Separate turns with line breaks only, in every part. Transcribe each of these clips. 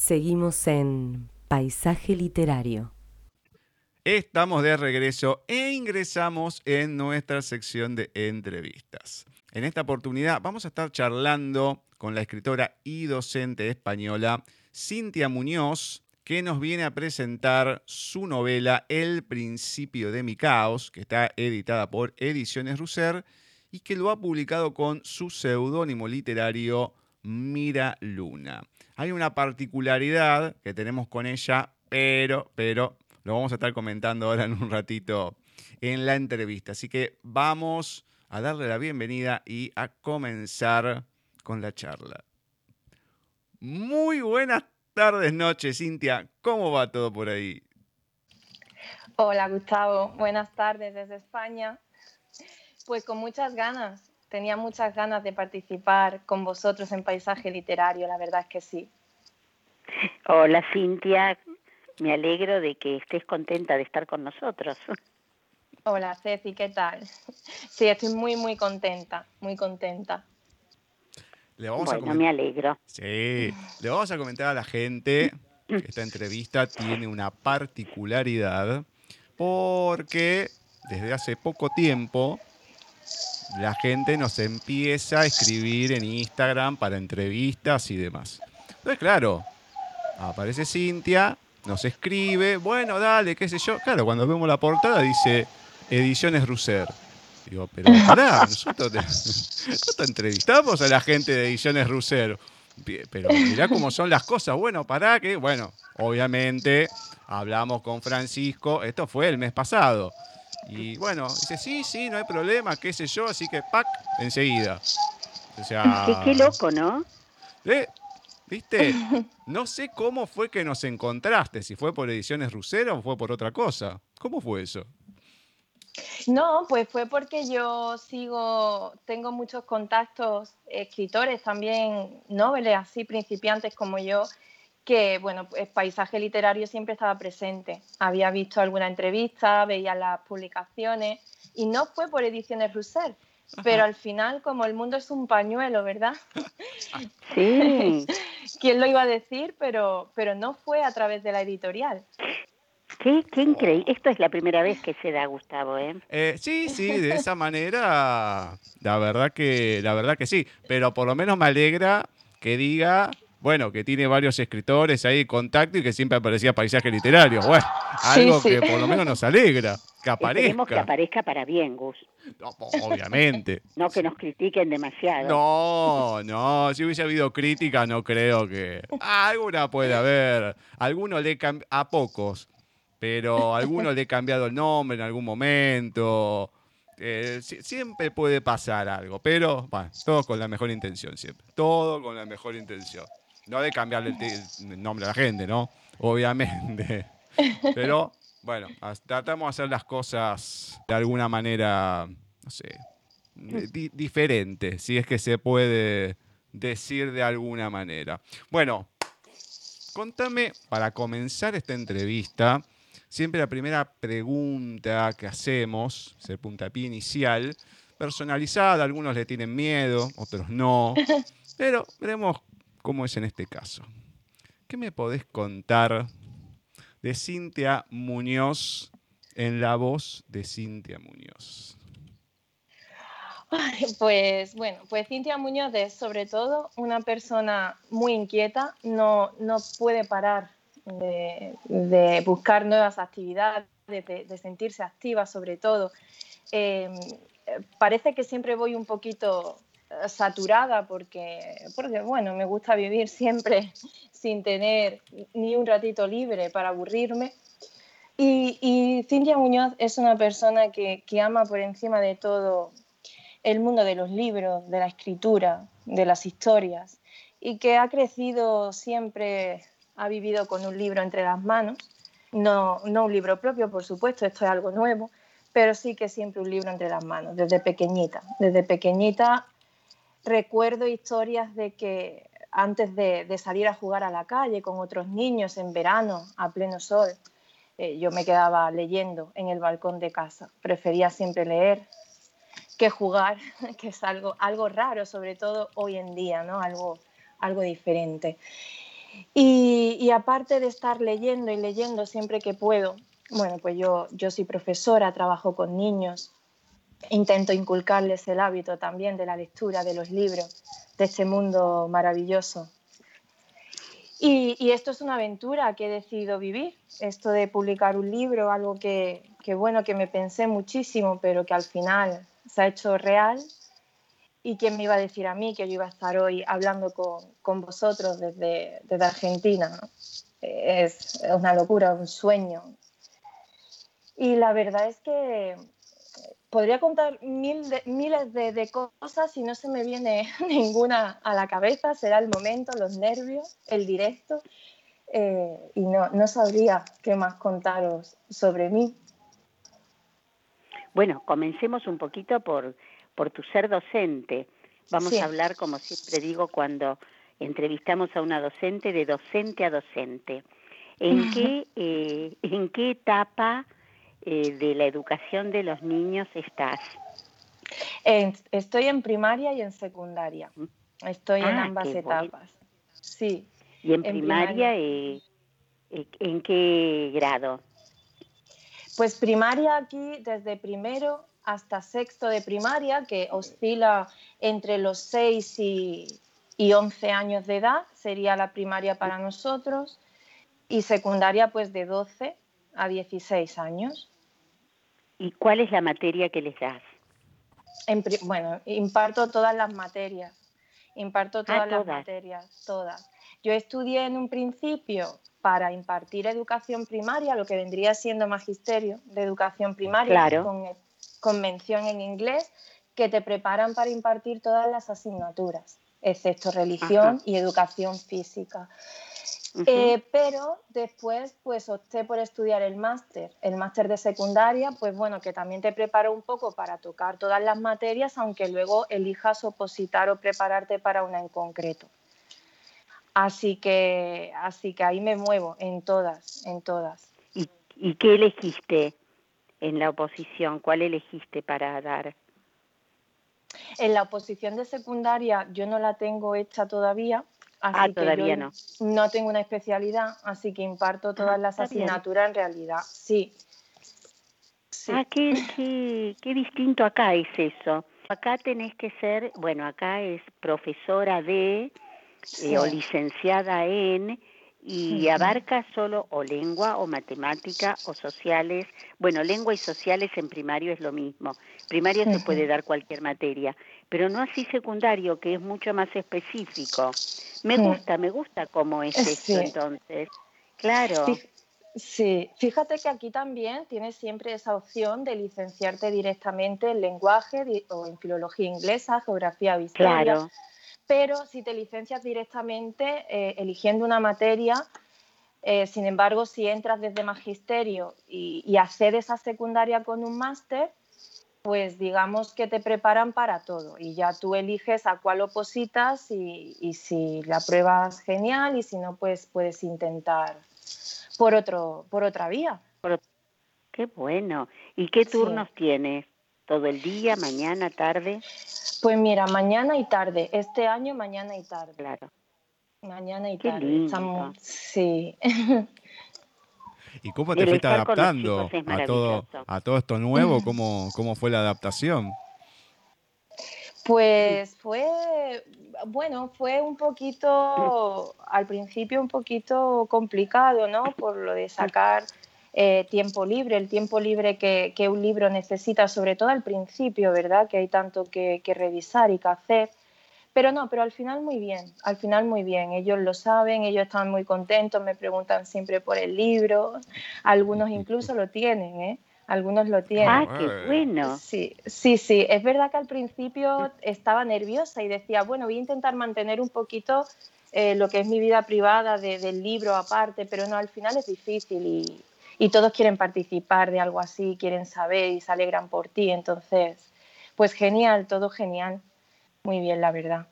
Seguimos en Paisaje Literario.
Estamos de regreso e ingresamos en nuestra sección de entrevistas. En esta oportunidad vamos a estar charlando con la escritora y docente española Cintia Muñoz, que nos viene a presentar su novela El principio de mi caos, que está editada por Ediciones Russer y que lo ha publicado con su seudónimo literario Mira Luna. Hay una particularidad que tenemos con ella, pero, pero, lo vamos a estar comentando ahora en un ratito en la entrevista. Así que vamos a darle la bienvenida y a comenzar con la charla. Muy buenas tardes, noches, Cintia. ¿Cómo va todo por ahí?
Hola, Gustavo. Buenas tardes desde España. Pues con muchas ganas. Tenía muchas ganas de participar con vosotros en Paisaje Literario, la verdad es que sí.
Hola, Cintia. Me alegro de que estés contenta de estar con nosotros.
Hola, Ceci, ¿qué tal? Sí, estoy muy, muy contenta, muy contenta.
Le vamos bueno, me alegro.
Sí, le vamos a comentar a la gente que esta entrevista tiene una particularidad porque desde hace poco tiempo la gente nos empieza a escribir en Instagram para entrevistas y demás. Entonces, claro, aparece Cintia, nos escribe, bueno, dale, qué sé yo. Claro, cuando vemos la portada dice Ediciones Russer. Digo, pero pará, nosotros, entrevistamos a la gente de Ediciones Rusero. Pero mirá cómo son las cosas. Bueno, pará que, bueno, obviamente hablamos con Francisco, esto fue el mes pasado. Y bueno, dice, sí, sí, no hay problema, qué sé yo, así que, ¡pac! enseguida.
O sea, qué, loco, ¿no?
¿Eh? ¿Viste? No sé cómo fue que nos encontraste, si fue por Ediciones Rusero o fue por otra cosa. ¿Cómo fue eso?
No, pues fue porque yo sigo, tengo muchos contactos, escritores también, noveles así, principiantes como yo, que, bueno, el pues, paisaje literario siempre estaba presente. Había visto alguna entrevista, veía las publicaciones y no fue por Ediciones Rousseau, pero al final, como el mundo es un pañuelo, ¿verdad?
Sí.
¿Quién lo iba a decir? Pero, pero no fue a través de la editorial.
Qué, qué increíble. Esto es la primera vez que se da, Gustavo, ¿eh?
¿eh? Sí, sí, de esa manera, la verdad que, la verdad que sí. Pero por lo menos me alegra que diga, bueno, que tiene varios escritores ahí contacto y que siempre aparecía paisaje literario. Bueno, algo que por lo menos nos alegra, que aparezca.
Esperemos que aparezca para bien, Gus.
obviamente.
no que nos critiquen demasiado.
No, no, si hubiese habido crítica, no creo que. alguna puede haber. Alguno le a pocos pero a alguno le he cambiado el nombre en algún momento. Eh, siempre puede pasar algo, pero bueno, todo con la mejor intención siempre. Todo con la mejor intención. No de cambiarle el, nombre a la gente, ¿no? Obviamente. Pero bueno, tratamos de hacer las cosas de alguna manera, no sé, diferente, si es que se puede decir de alguna manera. Bueno, contame, para comenzar esta entrevista, Siempre la primera pregunta que hacemos es el puntapié inicial, personalizada, algunos le tienen miedo, otros no, pero veremos cómo es en este caso. ¿Qué me podés contar de Cintia Muñoz en la voz de Cintia Muñoz?
Pues bueno, pues Cintia Muñoz es sobre todo una persona muy inquieta, no, no puede parar de, buscar nuevas actividades, de, sentirse activa sobre todo. Em, parece que siempre voy un poquito eh, saturada porque, porque, bueno, me gusta vivir siempre sin tener ni un ratito libre para aburrirme. Y, y Cintia Muñoz es una persona que, que ama por encima de todo el mundo de los libros, de la escritura, de las historias, y que ha crecido siempre ha vivido con un libro entre las manos, no, no un libro propio, por supuesto, esto es algo nuevo, pero sí que siempre un libro entre las manos, desde pequeñita. Desde pequeñita recuerdo historias de que antes de, salir a jugar a la calle con otros niños en verano, a pleno sol, eh, yo me quedaba leyendo en el balcón de casa. Prefería siempre leer que jugar, que es algo, algo raro, sobre todo hoy en día, ¿no? algo, algo diferente. Y, y, aparte de estar leyendo y leyendo siempre que puedo, bueno, pues yo, yo soy profesora, trabajo con niños, intento inculcarles el hábito también de la lectura, de los libros, de este mundo maravilloso. Y, esto es una aventura que he decidido vivir, esto de publicar un libro, algo que, bueno, que me pensé muchísimo, pero que al final se ha hecho real. ¿Y quién me iba a decir a mí que yo iba a estar hoy hablando con, vosotros desde, desde Argentina? Es una locura, un sueño. Y la verdad es que podría contar mil miles de, cosas y no se me viene ninguna a la cabeza, será el momento, los nervios, el directo, eh, y no, no sabría qué más contaros sobre mí.
Bueno, comencemos un poquito por, por tu ser docente. Vamos a hablar, como siempre digo, cuando entrevistamos a una docente, de docente a docente. ¿En qué, eh, ¿en qué etapa eh, de la educación de los niños estás?
estoy en primaria y en secundaria. Estoy en ah, ambas etapas. Sí.
¿Y en, primaria, eh, eh, en qué grado?
Pues primaria aquí desde primero hasta sexto de primaria, que oscila entre los 6 y, y 11 años de edad, sería la primaria para nosotros, y secundaria pues de 12 a 16 años.
¿Y cuál es la materia que les das?
bueno, imparto todas las materias. Imparto ah, todas las materias, todas. Yo estudié en un principio para impartir educación primaria, lo que vendría siendo magisterio de educación primaria, con, con mención en inglés, que te preparan para impartir todas las asignaturas, excepto religión y educación física. Eh, pero después pues opté por estudiar el máster, el máster de secundaria, pues bueno, que también te prepara un poco para tocar todas las materias, aunque luego elijas opositar o prepararte para una en concreto. Así que, así que ahí me muevo en todas, en todas.
¿Y, ¿Y qué elegiste en la oposición? ¿Cuál elegiste para dar?
En la oposición de secundaria yo no la tengo hecha todavía,
ah, todavía no.
No tengo una especialidad, así que imparto todas ah, las asignaturas en realidad. Sí.
Ah, qué, qué, distinto acá es eso. Acá tenés que ser, bueno, acá es profesora de eh, o licenciada en y abarca solo o lengua o matemática o sociales. Bueno, lengua y sociales en primario es lo mismo. Primaria se puede dar cualquier materia, pero no así secundario, que es mucho más específico. Me gusta, me gusta cómo es esto entonces. Claro.
Sí, fíjate que aquí también tienes siempre esa opción de licenciarte directamente en lenguaje o en filología inglesa, geografía visual. Claro pero si te licencias directamente eh, eligiendo una materia, eh, sin embargo, si entras desde magisterio y, accedes a secundaria con un máster, pues digamos que te preparan para todo y ya tú eliges a cuál opositas y, y si la pruebas genial y si no, pues puedes intentar por, otro, por otra vía.
Qué bueno. ¿Y qué turnos tienes? ¿Todo el día, mañana, tarde?
Pues mira, mañana y tarde. Este año, mañana y tarde.
Claro.
Mañana y tarde. Estamos... Sí.
¿Y cómo te fuiste adaptando a todo, a todo esto nuevo? ¿Cómo, ¿Cómo fue la adaptación?
Pues fue, bueno, fue un poquito, al principio un poquito complicado, ¿no? Por lo de sacar eh, tiempo libre, el tiempo libre que, un libro necesita, sobre todo al principio, ¿verdad? Que hay tanto que, revisar y que hacer. Pero no, pero al final muy bien, al final muy bien. Ellos lo saben, ellos están muy contentos, me preguntan siempre por el libro, algunos incluso lo tienen, ¿eh? Algunos lo tienen.
Ah, qué bueno.
Sí, sí, sí. Es verdad que al principio estaba nerviosa y decía, bueno, voy a intentar mantener un poquito eh, lo que es mi vida privada del libro aparte, pero no, al final es difícil y, y todos quieren participar de algo así, quieren saber y se alegran por ti. Entonces, pues genial, todo genial. Muy bien, la verdad.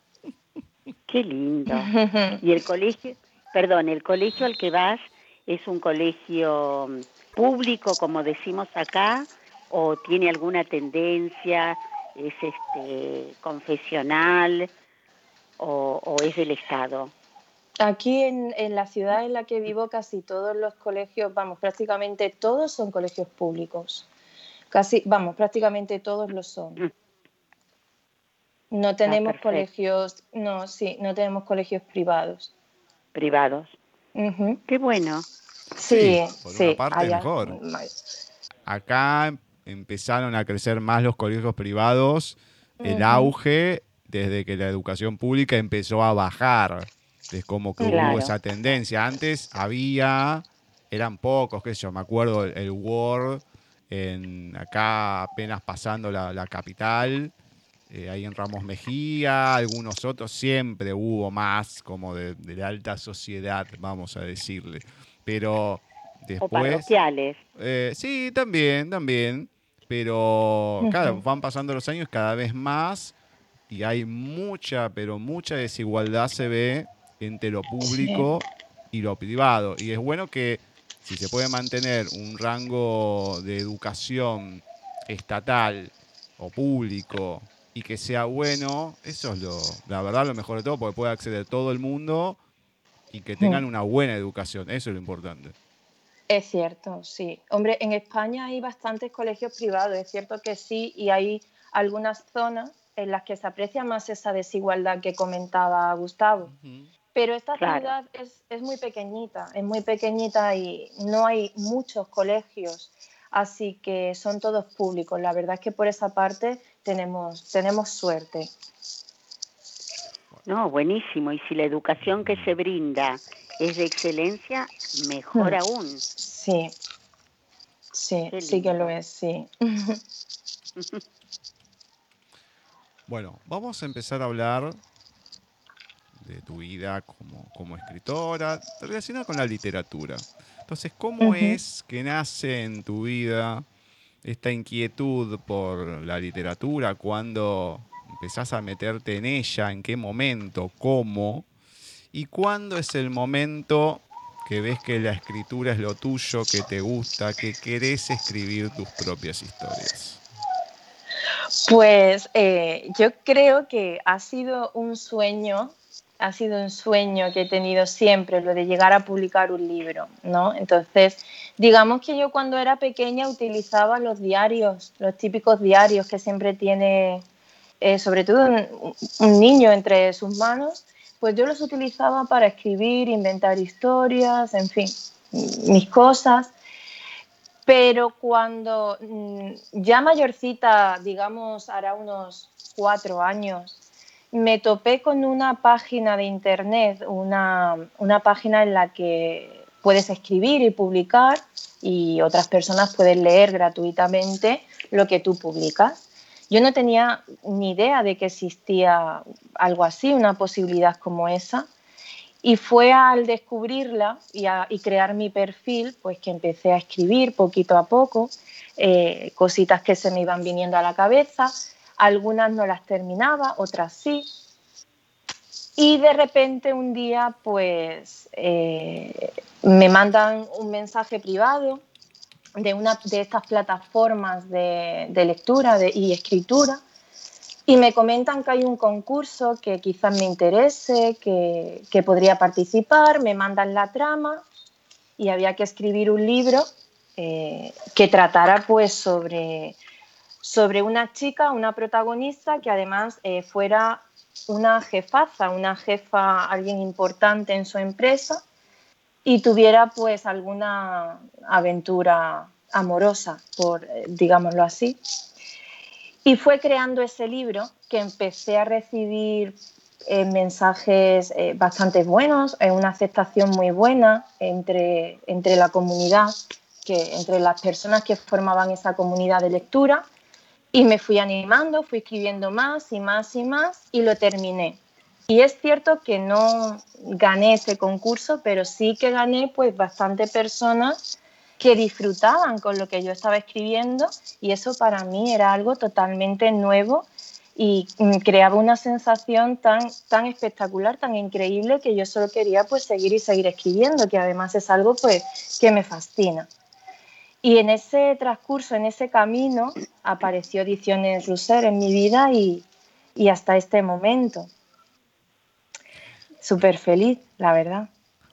Qué lindo. Y el colegio, perdón, el colegio al que vas es un colegio público, como decimos acá, o tiene alguna tendencia, es este confesional o, o es del Estado.
Aquí en, la ciudad en la que vivo casi todos los colegios, vamos, prácticamente todos son colegios públicos. Casi, vamos, prácticamente todos lo son. No tenemos colegios, no, sí, no tenemos colegios privados.
Privados. Qué bueno.
Sí,
sí. Por parte mejor. Acá empezaron a crecer más los colegios privados, el auge desde que la educación pública empezó a bajar. Es como que hubo esa tendencia. Antes había, eran pocos, qué sé yo, me acuerdo el, Word en acá apenas pasando la, capital, eh, ahí en Ramos Mejía, algunos otros, siempre hubo más como de, la alta sociedad, vamos a decirle. Pero después... Eh, sí, también, también. Pero, claro, van pasando los años cada vez más y hay mucha, pero mucha desigualdad se ve entre lo público y lo privado. Y es bueno que si se puede mantener un rango de educación estatal o público y que sea bueno, eso es lo, la verdad lo mejor de todo, porque puede acceder todo el mundo y que tengan una buena educación. Eso es lo importante.
Es cierto, sí. Hombre, en España hay bastantes colegios privados, es cierto que sí, y hay algunas zonas en las que se aprecia más esa desigualdad que comentaba Gustavo. Pero esta ciudad es, muy pequeñita, es muy pequeñita y no hay muchos colegios, así que son todos públicos. La verdad es que por esa parte tenemos, tenemos suerte.
No, buenísimo. Y si la educación que se brinda es de excelencia, mejor hmm. aún.
Sí, sí, sí que lo es, sí.
bueno, vamos a empezar a hablar de tu vida como, escritora, relacionada con la literatura. Entonces, ¿cómo es que nace en tu vida esta inquietud por la literatura? ¿Cuándo empezás a meterte en ella? ¿En qué momento? ¿Cómo? ¿Y cuándo es el momento que ves que la escritura es lo tuyo, que te gusta, que querés escribir tus propias historias?
Pues eh, yo creo que ha sido un sueño ha sido un sueño que he tenido siempre, lo de llegar a publicar un libro, ¿no? Entonces, digamos que yo cuando era pequeña utilizaba los diarios, los típicos diarios que siempre tiene, eh, sobre todo un, niño entre sus manos, pues yo los utilizaba para escribir, inventar historias, en fin, mis cosas. Pero cuando mm, ya mayorcita, digamos, hará unos cuatro años, me topé con una página de internet, una, página en la que puedes escribir y publicar y otras personas pueden leer gratuitamente lo que tú publicas. Yo no tenía ni idea de que existía algo así, una posibilidad como esa. Y fue al descubrirla y, crear mi perfil, pues que empecé a escribir poquito a poco, eh, cositas que se me iban viniendo a la cabeza, algunas no las terminaba, otras sí. Y de repente un día pues eh, me mandan un mensaje privado de una de estas plataformas de, lectura y escritura y me comentan que hay un concurso que quizás me interese, que, podría participar, me mandan la trama y había que escribir un libro eh, que tratara pues sobre sobre una chica, una protagonista que además eh, fuera una jefaza, una jefa, alguien importante en su empresa y tuviera pues alguna aventura amorosa, por eh, digámoslo así. Y fue creando ese libro que empecé a recibir eh, mensajes bastante buenos, una aceptación muy buena entre, entre la comunidad, que, entre las personas que formaban esa comunidad de lectura y me fui animando, fui escribiendo más y más y más y lo terminé. Y es cierto que no gané ese concurso, pero sí que gané pues bastante personas que disfrutaban con lo que yo estaba escribiendo y eso para mí era algo totalmente nuevo y creaba una sensación tan, tan espectacular, tan increíble que yo solo quería pues seguir y seguir escribiendo, que además es algo pues que me fascina. Y en ese transcurso, en ese camino, apareció Ediciones Russer en mi vida y, hasta este momento. Súper feliz. la verdad.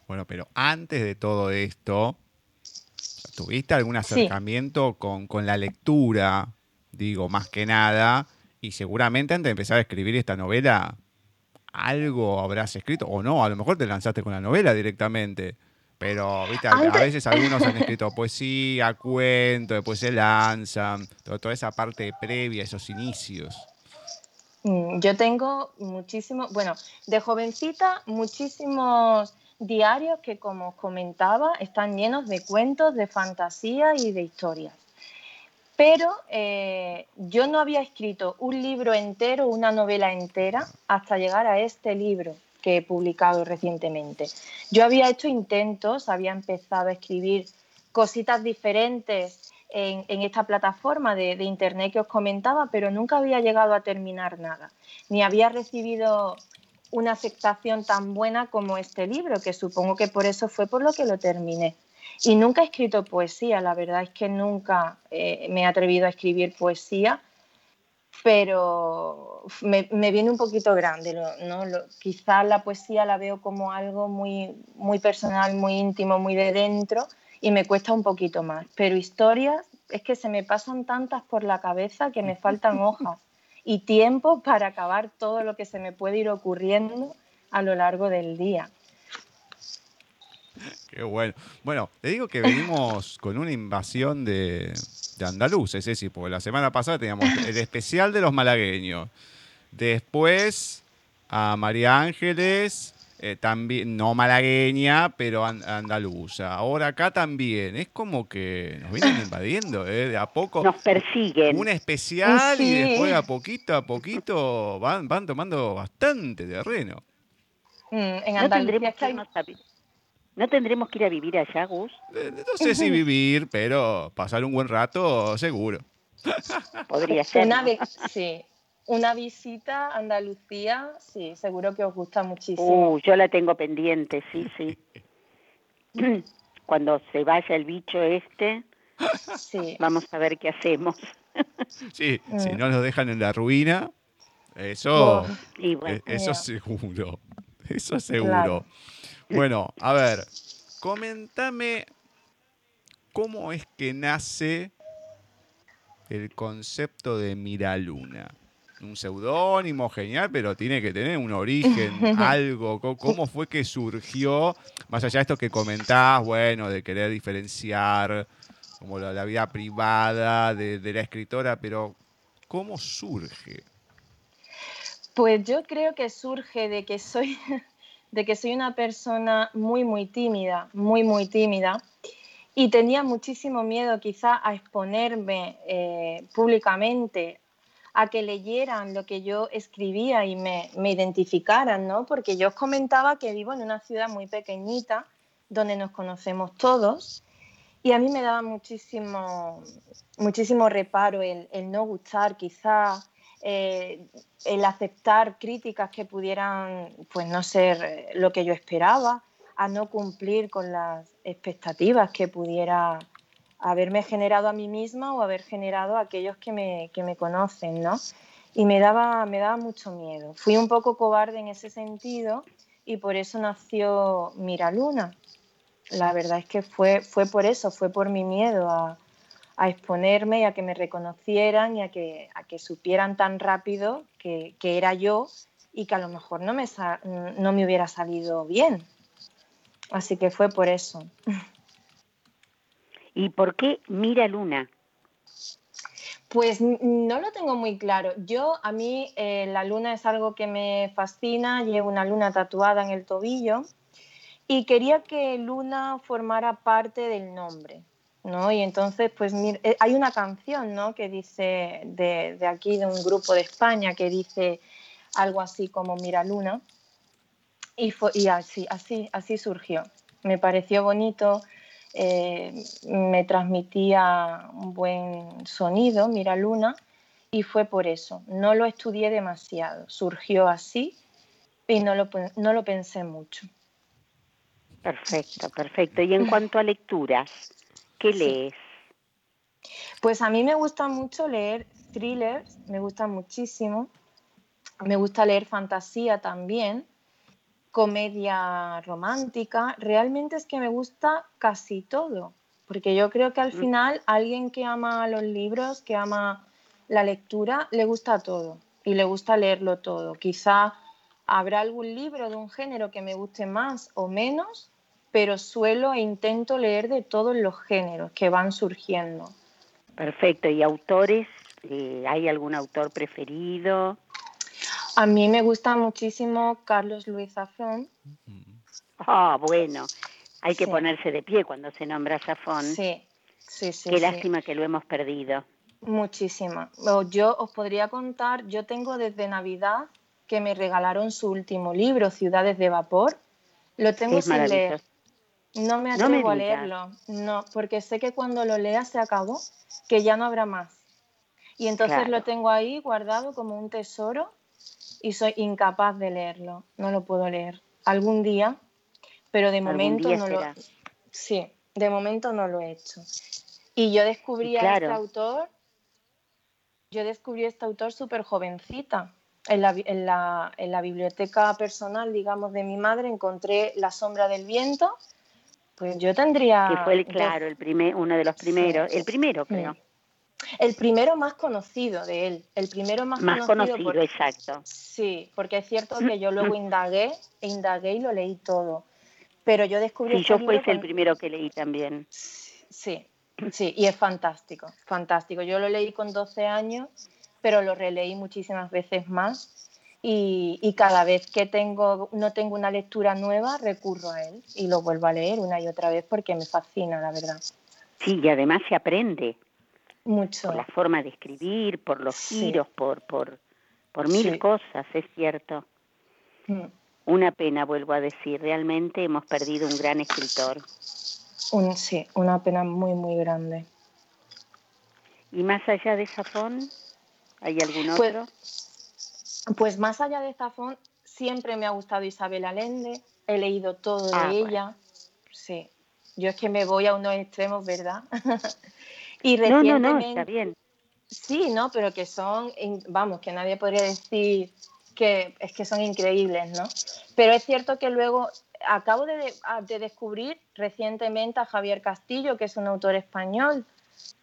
Bueno, pero antes de todo esto, ¿tuviste algún acercamiento con, con la lectura? Digo, más que nada, y seguramente antes de empezar a escribir esta novela, algo habrás escrito, o no, a lo mejor te lanzaste con la novela directamente. Pero, viste, a, veces algunos han escrito poesía, cuento, después se lanzan, toda esa parte previa, esos inicios.
Mm, yo tengo muchísimos, bueno, de jovencita, muchísimos diarios que, como os comentaba, están llenos de cuentos, de fantasía y de historias. Pero eh, yo no había escrito un libro entero, una novela entera, hasta llegar a este libro que he publicado recientemente. Yo había hecho intentos, había empezado a escribir cositas diferentes en, esta plataforma de, de, internet que os comentaba, pero nunca había llegado a terminar nada, ni había recibido una aceptación tan buena como este libro, que supongo que por eso fue por lo que lo terminé. Y nunca he escrito poesía, la verdad es que nunca eh, me he atrevido a escribir poesía, pero me, viene un poquito grande. ¿no? quizás la poesía la veo como algo muy, muy personal, muy íntimo, muy de dentro y me cuesta un poquito más. Pero historias es que se me pasan tantas por la cabeza que me faltan hojas y tiempo para acabar todo lo que se me puede ir ocurriendo a lo largo del día.
Qué bueno. Bueno, te digo que venimos con una invasión de, de andaluces, sí, porque la semana pasada teníamos el especial de los malagueños. Después a María Ángeles, eh, también, no malagueña, pero andaluza. Ahora acá también. Es como que nos vienen invadiendo, ¿eh? De a poco.
Nos persiguen.
Un especial y después a poquito a poquito van, van tomando bastante terreno.
Mm, en Andalucía ¿No tendremos que ir a vivir allá, Gus?
Eh, no sé si vivir, pero pasar un buen rato, seguro.
Podría ser. Una, sí. Una visita a Andalucía, sí, seguro que os gusta muchísimo.
Uh, yo la tengo pendiente, sí, sí. Cuando se vaya el bicho este, sí. vamos a ver qué hacemos.
sí, si mm. no nos dejan en la ruina, eso, e, eso seguro. Eso seguro. Bueno, a ver, comentame cómo es que nace el concepto de Miraluna. Un seudónimo genial, pero tiene que tener un origen, algo. ¿Cómo fue que surgió? Más allá de esto que comentás, bueno, de querer diferenciar como la, vida privada de, de la escritora, pero ¿cómo surge?
Pues yo creo que surge de que soy de que soy una persona muy, muy tímida, muy, muy tímida, y tenía muchísimo miedo quizá a exponerme eh, públicamente, a que leyeran lo que yo escribía y me, identificaran, ¿no? Porque yo os comentaba que vivo en una ciudad muy pequeñita, donde nos conocemos todos, y a mí me daba muchísimo, muchísimo reparo el, el no gustar quizá eh, el aceptar críticas que pudieran pues no ser eh, lo que yo esperaba, a no cumplir con las expectativas que pudiera haberme generado a mí misma o haber generado a aquellos que me, que me conocen, ¿no? Y me daba, me daba mucho miedo. Fui un poco cobarde en ese sentido y por eso nació Miraluna. La verdad es que fue, fue por eso, fue por mi miedo a, a exponerme y a que me reconocieran y a que, a que supieran tan rápido que, era yo y que a lo mejor no me, no me hubiera salido bien. Así que fue por eso.
¿Y por qué Mira Luna?
Pues no lo tengo muy claro. Yo, a mí, eh, la luna es algo que me fascina. Llevo una luna tatuada en el tobillo y quería que luna formara parte del nombre. ¿No? Y entonces, pues eh, hay una canción, ¿no? Que dice, de, aquí, de un grupo de España, que dice algo así como Mira Luna. Y, fue, y así, así, así surgió. Me pareció bonito, eh, me transmitía un buen sonido, Mira Luna, y fue por eso. No lo estudié demasiado, surgió así y no lo, no lo pensé mucho.
Perfecto, perfecto. Y en cuanto a lecturas, ¿Qué lees?
Pues a mí me gusta mucho leer thrillers, me gusta muchísimo. Me gusta leer fantasía también. comedia romántica, realmente es que me gusta casi todo, porque yo creo que al mm. final alguien que ama los libros, que ama la lectura, le gusta todo y le gusta leerlo todo. Quizá habrá algún libro de un género que me guste más o menos, pero suelo e intento leer de todos los géneros que van surgiendo.
Perfecto. ¿Y autores? Eh, ¿Hay algún autor preferido?
A mí me gusta muchísimo Carlos Luis Zafón.
Ah, bueno, hay que ponerse de pie cuando se nombra Zafón.
Sí, sí, sí.
Qué lástima que lo hemos perdido.
Muchísima. Yo os podría contar, yo tengo desde Navidad que me regalaron su último libro, Ciudades de Vapor. Lo tengo sin leer. No me atrevo a leerlo, no, porque sé que cuando lo lea se acabó, que ya no habrá más. Y entonces lo tengo ahí guardado como un tesoro y soy incapaz de leerlo, no lo puedo leer. Algún día, pero de momento no lo Sí, de momento no lo he hecho. Y yo descubrí a este autor, yo descubrí a este autor súper jovencita. En la, en, la, en la, biblioteca personal, digamos, de mi madre, encontré La sombra del viento. Pues yo tendría...
Que fue, el, claro, el primer, uno de los primeros, el primero creo.
El primero más conocido de él, el primero más,
más conocido. exacto.
Sí, porque es cierto que yo luego indagué, e indagué y lo leí todo. Pero yo descubrí...
Sí, yo fue el primero que leí también.
Sí, sí, y es fantástico, fantástico. Yo lo leí con 12 años, pero lo releí muchísimas veces más y, y, cada vez que tengo, no tengo una lectura nueva, recurro a él y lo vuelvo a leer una y otra vez porque me fascina, la verdad.
Sí, y además se aprende.
Mucho.
Por la forma de escribir, por los giros, por, por, por mil cosas, es cierto. Mm. Una pena, vuelvo a decir, realmente hemos perdido un gran escritor.
Un, sí, una pena muy, muy grande.
¿Y más allá de Zafón? ¿Hay algún
pues,
otro?
Pues, más allá de Zafón, siempre me ha gustado Isabel Allende, he leído todo de ah, ella. Sí, yo es que me voy a unos extremos, ¿verdad?
Y recientemente, no, no, no, está bien.
Sí, no, pero que son, vamos, que nadie podría decir que es que son increíbles, ¿no? Pero es cierto que luego acabo de, de descubrir recientemente a Javier Castillo, que es un autor español,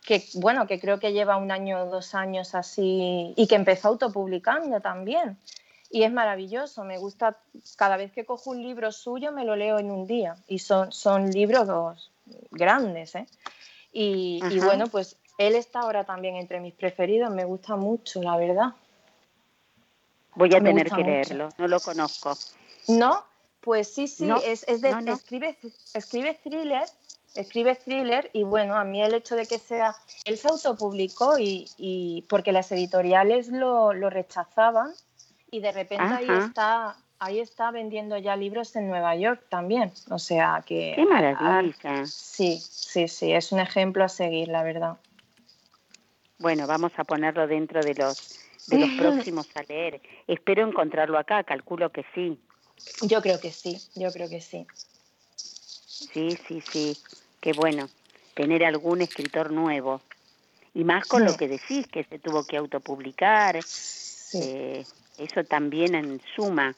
que bueno, que creo que lleva un año o dos años así y que empezó autopublicando también. Y es maravilloso, me gusta, cada vez que cojo un libro suyo me lo leo en un día y son, son libros grandes, ¿eh? Y, bueno, pues él está ahora también entre mis preferidos, me gusta mucho, la verdad.
Voy a tener que leerlo, no lo conozco.
¿No? Pues sí, sí, es, es de, Escribe, escribe thriller, escribe thriller y bueno, a mí el hecho de que sea, él se autopublicó y, y porque las editoriales lo, lo rechazaban y de repente ahí está ahí está vendiendo ya libros en Nueva York también. O sea que.
¡Qué maravilla!
sí, sí, sí, es un ejemplo a seguir, la verdad.
Bueno, vamos a ponerlo dentro de los, de los próximos a leer. Espero encontrarlo acá, calculo que sí.
Yo creo que sí, yo creo que sí.
Sí, sí, sí. Qué bueno tener algún escritor nuevo. Y más con lo que decís, que se tuvo que autopublicar. Sí. Eh, eso también en suma.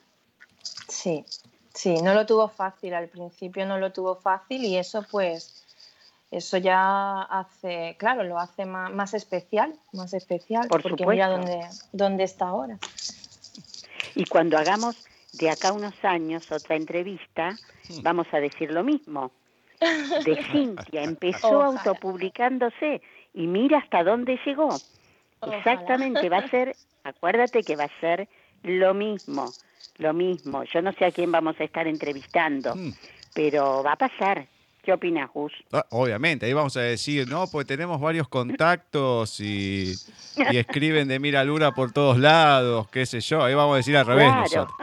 Sí, sí, no lo tuvo fácil, al principio no lo tuvo fácil y eso pues, eso ya hace, claro, lo hace más, especial, más especial, porque mira dónde, dónde está ahora.
Y cuando hagamos de acá unos años otra entrevista, vamos a decir lo mismo. De Cintia, empezó autopublicándose y mira hasta dónde llegó. Exactamente, va a ser, acuérdate que va a ser lo mismo lo mismo. Yo no sé a quién vamos a estar entrevistando, hmm. pero va a pasar. ¿Qué opinas, Gus?
Ah, obviamente, ahí vamos a decir, no, pues tenemos varios contactos y, escriben de Mira Lura por todos lados, qué sé yo. Ahí vamos a decir al revés nosotros.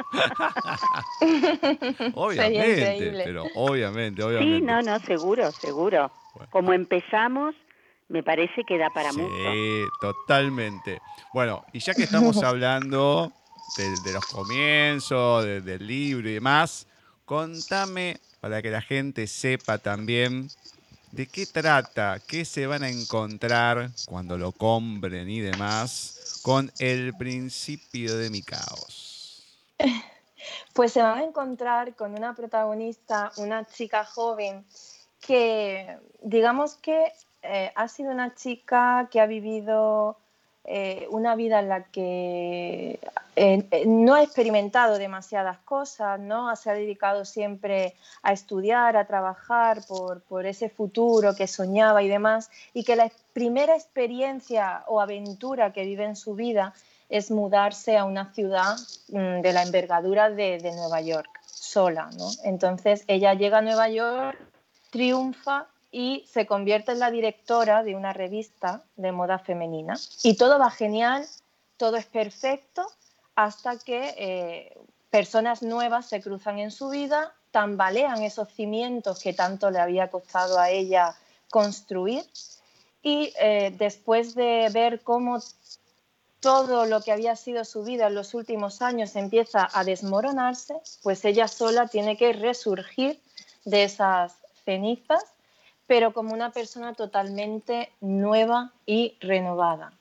obviamente, pero obviamente, obviamente.
Sí, no, no, seguro, seguro. Como empezamos, me parece que da para mucho.
Sí, totalmente. Bueno, y ya que estamos hablando de, los comienzos, del libro y demás. Contame para que la gente sepa también de qué trata, qué se van a encontrar cuando lo compren y demás con el principio de mi caos.
Pues se van a encontrar con una protagonista, una chica joven, que digamos que eh, ha sido una chica que ha vivido eh, una vida en la que eh, no ha experimentado demasiadas cosas, ¿no? se ha dedicado siempre a estudiar, a trabajar por, por ese futuro que soñaba y demás, y que la primera experiencia o aventura que vive en su vida es mudarse a una ciudad mm, de la envergadura de, Nueva York, sola. ¿no? Entonces ella llega a Nueva York, triunfa y se convierte en la directora de una revista de moda femenina. Y todo va genial, todo es perfecto, hasta que eh, personas nuevas se cruzan en su vida, tambalean esos cimientos que tanto le había costado a ella construir. Y eh, después de ver cómo todo lo que había sido su vida en los últimos años empieza a desmoronarse, pues ella sola tiene que resurgir de esas cenizas, pero como una persona totalmente nueva y renovada.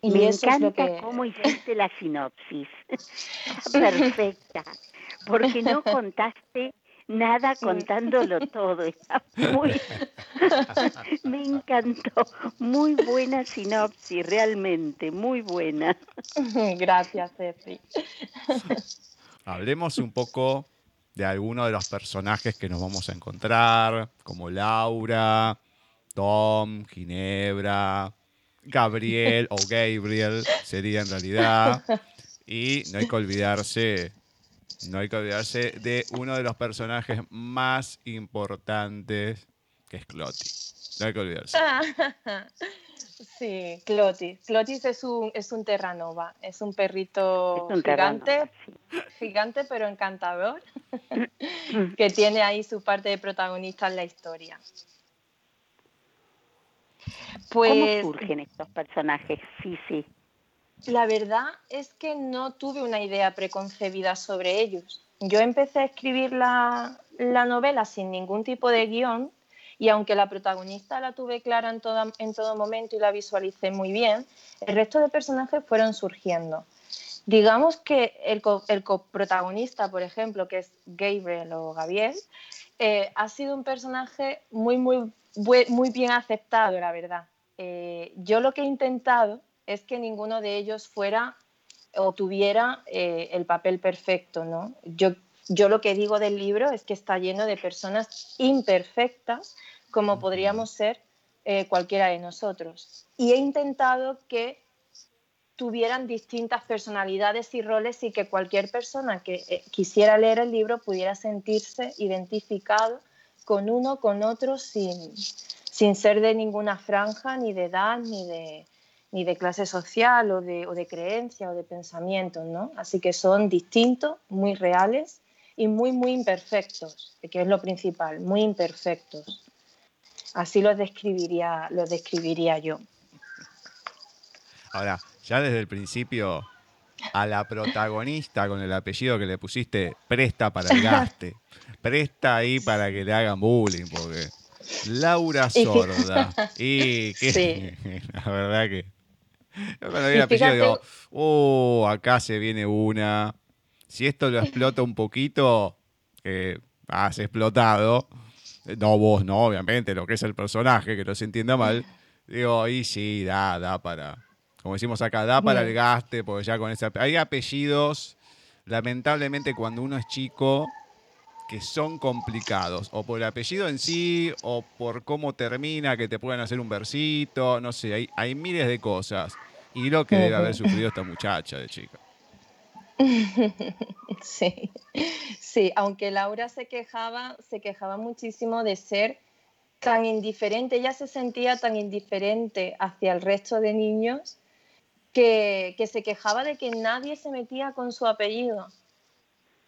Y Me encanta cómo hiciste la sinopsis. Perfecta. Porque no contaste nada contándolo todo. muy... Me encantó. Muy buena sinopsis, realmente, muy buena.
Gracias, Ceci.
Hablemos un poco de algunos de los personajes que nos vamos a encontrar, como Laura, Tom, Ginebra, Gabriel o Gabriel sería en realidad. Y no hay que olvidarse no hay que olvidarse de uno de los personajes más importantes, que es Clotis. No hay que olvidarse.
Sí, Clotis. Clotis es un, es un terranova, es un perrito gigante, gigante pero encantador, que tiene ahí su parte de protagonista en la historia.
¿Cómo pues surgen estos personajes? Sí, sí.
La verdad es que no tuve una idea preconcebida sobre ellos. Yo empecé a escribir la, novela sin ningún tipo de guion y aunque la protagonista la tuve clara en, en todo momento y la visualicé muy bien, el resto de personajes fueron surgiendo. Digamos que el, coprotagonista, por ejemplo, que es Gabriel o Gabriel, eh, ha sido un personaje muy, muy, muy bien aceptado, la verdad. Eh, yo lo que he intentado es que ninguno de ellos fuera o tuviera eh, el papel perfecto, ¿no? Yo, yo lo que digo del libro es que está lleno de personas imperfectas, como podríamos ser eh, cualquiera de nosotros. Y he intentado que tuvieran distintas personalidades y roles y que cualquier persona que eh, quisiera leer el libro pudiera sentirse identificado con uno, con otro, sin, sin ser de ninguna franja, ni de edad, ni de, ni de clase social o de, o de creencia o de pensamiento, ¿no? Así que son distintos, muy reales y muy, muy imperfectos, que es lo principal, muy imperfectos. Así los describiría, los describiría yo.
Ahora, ya desde el principio, a la protagonista con el apellido que le pusiste, presta para el gaste. Presta ahí para que le hagan bullying, porque Laura Sorda. Y que, la verdad que cuando vi el apellido digo, oh, acá se viene una. Si esto lo explota un poquito, eh, has explotado. No vos, no, obviamente, lo que es el personaje, que no se entienda mal. Digo, ahí sí, da, da para, como decimos acá, da para el gaste, porque ya con ese hay apellidos, lamentablemente cuando uno es chico, que son complicados, o por el apellido en sí, o por cómo termina, que te pueden hacer un versito, no sé, hay, hay miles de cosas. Y lo que debe haber sufrido esta muchacha de chica.
Sí, sí, aunque Laura se quejaba, se quejaba muchísimo de ser tan indiferente, ella se sentía tan indiferente hacia el resto de niños que, que se quejaba de que nadie se metía con su apellido.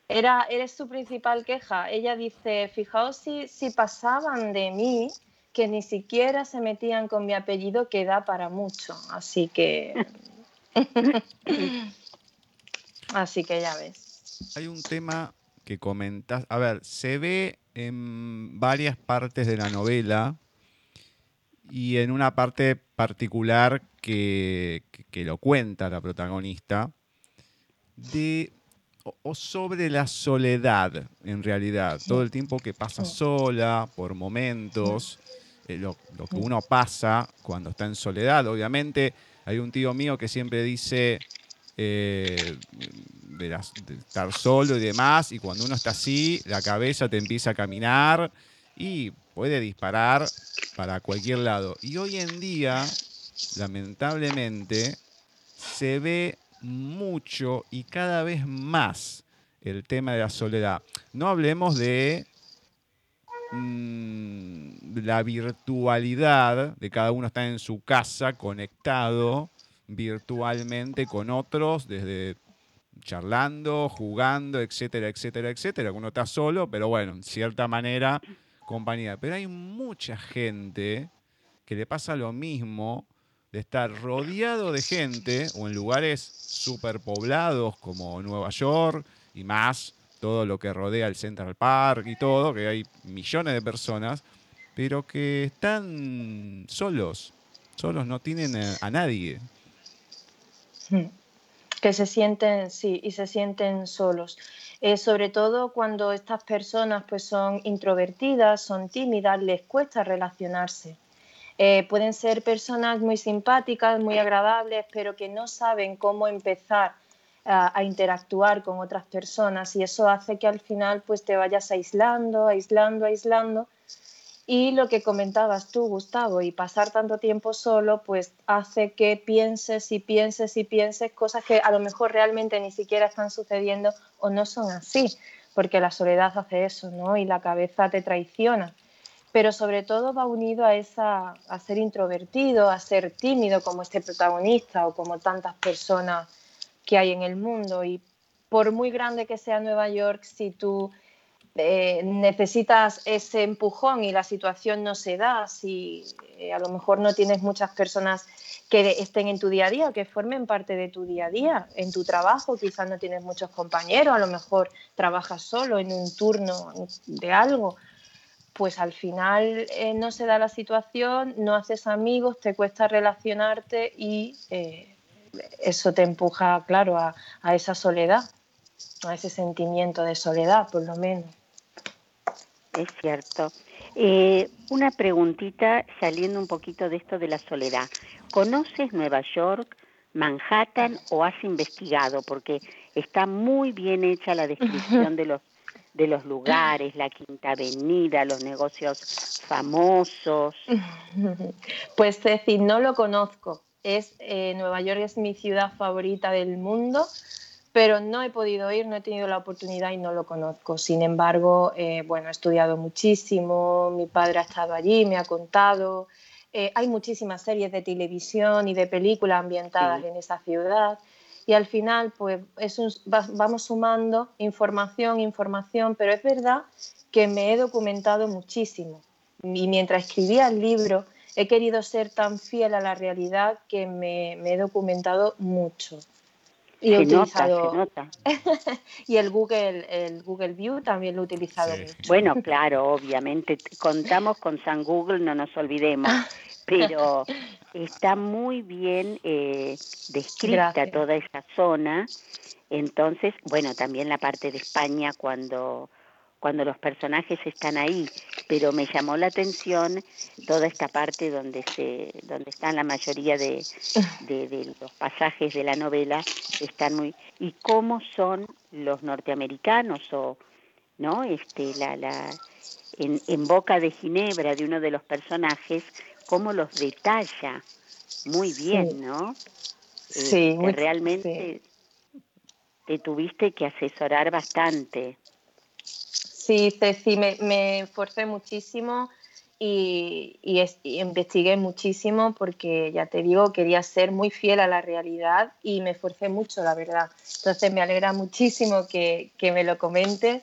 Era, era su principal queja. Ella dice, fijaos si, si pasaban de mí, que ni siquiera se metían con mi apellido, que da para mucho. Así que... Así que ya ves.
Hay un tema que comentas, a ver, se ve en varias partes de la novela y en una parte particular que, que lo cuenta la protagonista, de o, sobre la soledad, en realidad. Todo el tiempo que pasa sola, por momentos, eh, lo, que uno pasa cuando está en soledad. Obviamente, hay un tío mío que siempre dice eh, de, estar solo y demás, y cuando uno está así, la cabeza te empieza a caminar y puede disparar para cualquier lado. Y hoy en día, lamentablemente, se ve mucho y cada vez más el tema de la soledad. No hablemos de mm, la virtualidad, de cada uno está en su casa conectado virtualmente con otros, desde charlando, jugando, etcétera, etcétera, etcétera. Uno está solo, pero bueno, en cierta manera, compañía. Pero hay mucha gente que le pasa lo mismo de estar rodeado de gente o en lugares superpoblados como Nueva York y más todo lo que rodea el Central Park y todo, que hay millones de personas, pero que están solos, solos, no tienen a, nadie.
Que se sienten, sí, y se sienten solos. Eh, sobre todo cuando estas personas pues son introvertidas, son tímidas, les cuesta relacionarse. Eh, pueden ser personas muy simpáticas, muy agradables, pero que no saben cómo empezar a, interactuar con otras personas y eso hace que al final pues te vayas aislando, aislando, aislando. Y lo que comentabas tú, Gustavo, y pasar tanto tiempo solo, pues hace que pienses y pienses y pienses cosas que a lo mejor realmente ni siquiera están sucediendo o no son así, porque la soledad hace eso, ¿no? Y la cabeza te traiciona pero sobre todo va unido a, esa, a ser introvertido, a ser tímido como este protagonista o como tantas personas que hay en el mundo. Y por muy grande que sea Nueva York, si tú eh, necesitas ese empujón y la situación no se da, si eh, a lo mejor no tienes muchas personas que estén en tu día a día, que formen parte de tu día a día, en tu trabajo, quizás no tienes muchos compañeros, a lo mejor trabajas solo en un turno de algo, pues al final eh, no se da la situación, no haces amigos, te cuesta relacionarte y eso te empuja, claro, a, esa soledad, a ese sentimiento de soledad, por lo menos.
Es cierto. Eh, una preguntita saliendo un poquito de esto de la soledad. ¿Conoces Nueva York, Manhattan o has investigado? Porque está muy bien hecha la descripción de los de los lugares, la Quinta Avenida, los negocios famosos.
Pues Ceci, no lo conozco. Es, eh, Nueva York es mi ciudad favorita del mundo, pero no he podido ir, no he tenido la oportunidad y no lo conozco. Sin embargo, eh, bueno, he estudiado muchísimo, mi padre ha estado allí, me ha contado. Eh, hay muchísimas series de televisión y de películas ambientadas en esa ciudad y al final pues vamos sumando información, información, pero es verdad que me he documentado muchísimo y mientras escribía el libro he querido ser tan fiel a la realidad que me, he documentado mucho.
Y he utilizado
y el Google el Google View también lo he utilizado mucho.
Bueno, claro, obviamente contamos con San Google, no nos olvidemos. pero está muy bien eh, descrita toda esa zona. Entonces, bueno, también la parte de España cuando cuando los personajes están ahí, pero me llamó la atención toda esta parte donde se donde están la mayoría de, de, los pasajes de la novela están muy y cómo son los norteamericanos o no este la la en, en boca de Ginebra de uno de los personajes cómo los detalla muy bien, ¿no?
Sí,
eh, realmente te tuviste que asesorar bastante.
Sí, Ceci, me, me esforcé muchísimo y, y, investigué muchísimo porque, ya te digo, quería ser muy fiel a la realidad y me esforcé mucho, la verdad. Entonces me alegra muchísimo que, que me lo comentes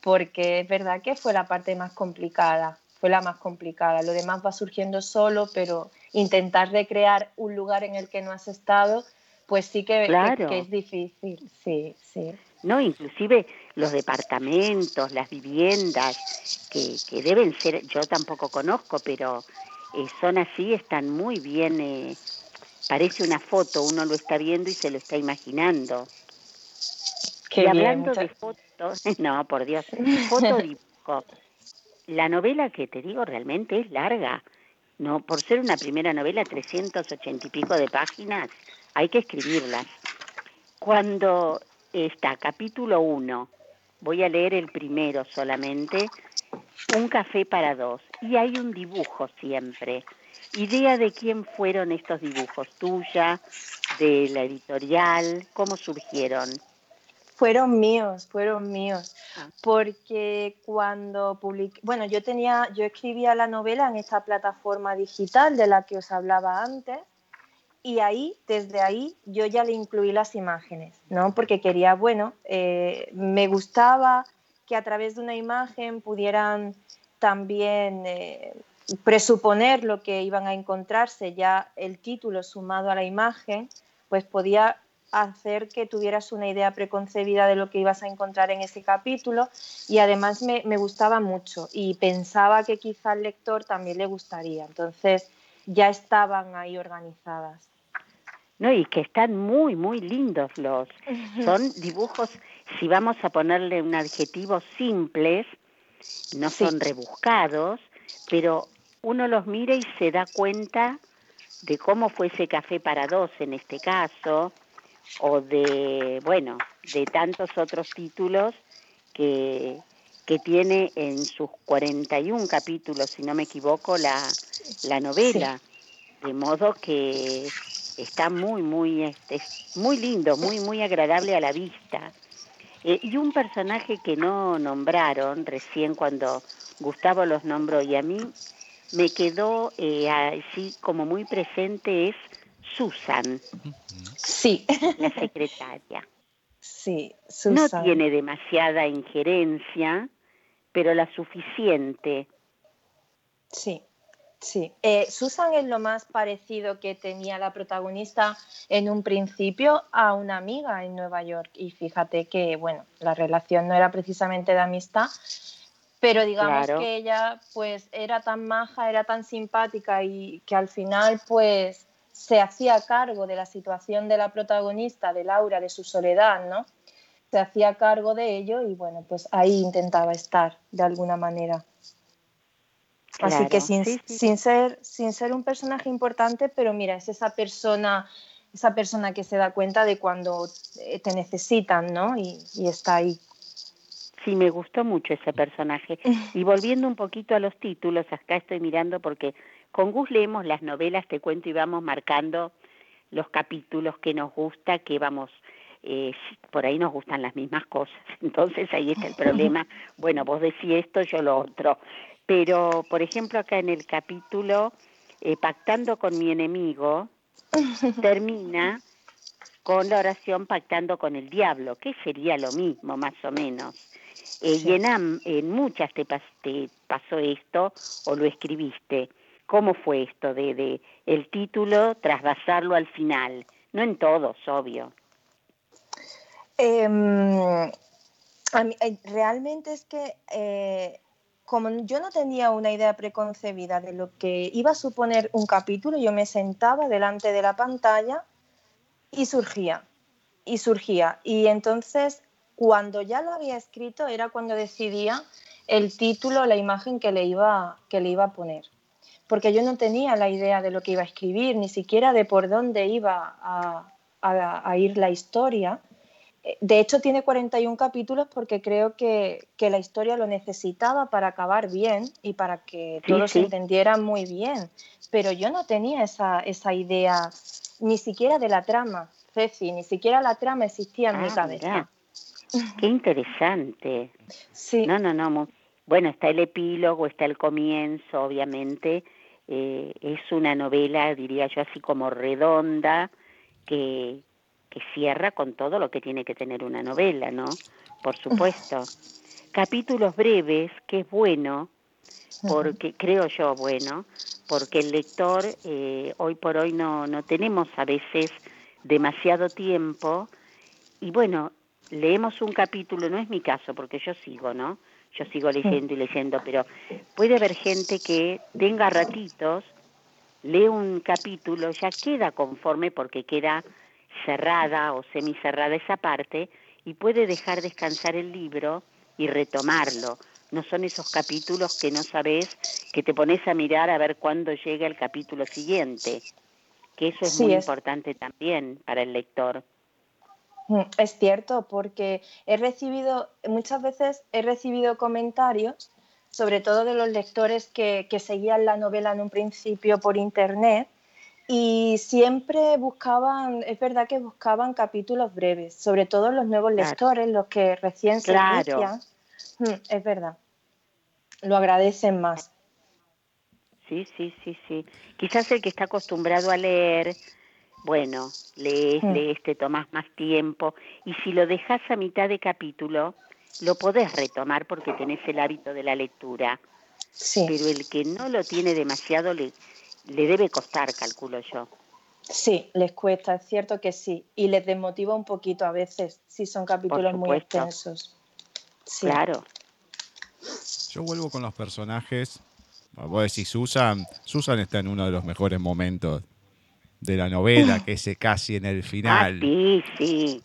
porque es verdad que fue la parte más complicada fue la más complicada. Lo demás va surgiendo solo, pero intentar recrear un lugar en el que no has estado, pues sí que, es difícil, sí, sí.
No, inclusive los departamentos, las viviendas, que, que deben ser, yo tampoco conozco, pero eh, son así, están muy bien, eh, parece una foto, uno lo está viendo y se lo está imaginando. y hablando de fotos, no, por Dios, foto dibujo. La novela que te digo realmente es larga. No, por ser una primera novela, 380 y pico de páginas, hay que escribirlas. Cuando está capítulo 1, voy a leer el primero solamente, un café para dos, y hay un dibujo siempre. ¿Idea de quién fueron estos dibujos? ¿Tuya? ¿De la editorial? ¿Cómo surgieron?
Fueron míos, fueron míos, ah. porque cuando publiqué, bueno, yo tenía, yo escribía la novela en esta plataforma digital de la que os hablaba antes, y ahí, desde ahí, yo ya le incluí las imágenes, ¿no? Porque quería, bueno, eh, me gustaba que a través de una imagen pudieran también eh, presuponer lo que iban a encontrarse, ya el título sumado a la imagen, pues podía hacer que tuvieras una idea preconcebida de lo que ibas a encontrar en ese capítulo y además me, gustaba mucho y pensaba que quizá al lector también le gustaría. Entonces ya estaban ahí organizadas.
No, y que están muy, muy lindos los. Son dibujos, si vamos a ponerle un adjetivo, simples, no son rebuscados, pero uno los mira y se da cuenta de cómo fue ese café para dos en este caso, o de, bueno, de tantos otros títulos que, que tiene en sus 41 capítulos, si no me equivoco, la, la novela. De modo que está muy, muy, este, muy lindo, muy, muy agradable a la vista. Eh, y un personaje que no nombraron recién cuando Gustavo los nombró y a mí me quedó eh, así como muy presente es Susan.
Sí.
La secretaria.
Sí,
Susan. No tiene demasiada injerencia, pero la suficiente.
Sí, sí. Eh, Susan es lo más parecido que tenía la protagonista en un principio a una amiga en Nueva York. Y fíjate que, bueno, la relación no era precisamente de amistad, pero digamos que ella pues era tan maja, era tan simpática y que al final pues se hacía cargo de la situación de la protagonista, de Laura, de su soledad, ¿no? Se hacía cargo de ello y bueno, pues ahí intentaba estar de alguna manera. Así que sin, sin, ser, sin ser un personaje importante, pero mira, es esa persona, esa persona que se da cuenta de cuando te necesitan, ¿no? Y, y está ahí
Sí, me gustó mucho ese personaje. Y volviendo un poquito a los títulos, acá estoy mirando porque con Gus leemos las novelas, te cuento, y vamos marcando los capítulos que nos gusta, que vamos, eh, por ahí nos gustan las mismas cosas. Entonces ahí está el problema. Bueno, vos decís esto, yo lo otro. Pero, por ejemplo, acá en el capítulo, eh, Pactando con mi enemigo, termina con la oración Pactando con el diablo, que sería lo mismo, más o menos. Eh, y en, muchas te, pasó esto o lo escribiste. ¿Cómo fue esto de, de el título trasvasarlo al final? No en todos, obvio.
Em, eh, realmente es que eh, como yo no tenía una idea preconcebida de lo que iba a suponer un capítulo, yo me sentaba delante de la pantalla y surgía, y surgía. Y entonces cuando ya lo había escrito era cuando decidía el título, la imagen que le iba, que le iba a poner. Porque yo no tenía la idea de lo que iba a escribir, ni siquiera de por dónde iba a, ir la historia. De hecho, tiene 41 capítulos porque creo que, la historia lo necesitaba para acabar bien y para que todos se entendieran muy bien. Pero yo no tenía esa, idea ni siquiera de la trama, Ceci, ni siquiera la trama existía en mi ah, cabeza.
Qué interesante. Sí. No, no, no. Bueno, está el epílogo, está el comienzo, obviamente. Eh, es una novela, diría yo, así como redonda, que, que cierra con todo lo que tiene que tener una novela, ¿no? Por supuesto. Capítulos breves, que es bueno, porque creo yo bueno, porque el lector eh, hoy por hoy no, no tenemos a veces demasiado tiempo y bueno, leemos un capítulo, no es mi caso, porque yo sigo, ¿no? Yo sigo leyendo y leyendo, pero puede haber gente que tenga ratitos, lee un capítulo, ya queda conforme porque queda cerrada o semicerrada esa parte y puede dejar descansar el libro y retomarlo. No son esos capítulos que no sabes, que te pones a mirar a ver cuándo llega el capítulo siguiente, que eso es muy importante también para el lector.
Mm, es cierto, porque he recibido, muchas veces he recibido comentarios, sobre todo de los lectores que, seguían la novela en un principio por internet, y siempre buscaban, es verdad que buscaban capítulos breves, sobre todo los nuevos lectores, los que recién se inician. Mm, es verdad, lo agradecen más.
Sí, sí, sí, sí. Quizás el que está acostumbrado a leer bueno, lees, mm. lees, te tomas más tiempo y si lo dejas a mitad de capítulo, lo podés retomar porque tenés el hábito de la lectura. Sí. Pero el que no lo tiene demasiado le, le debe costar, calculo yo.
Sí, les cuesta, es cierto que sí. Y les desmotiva un poquito a veces si son capítulos muy extensos.
Claro.
Yo vuelvo con los personajes. Vos decís, Susan, Susan está en uno de los mejores momentos de la novela, que es casi en el final.
Ah, sí, sí.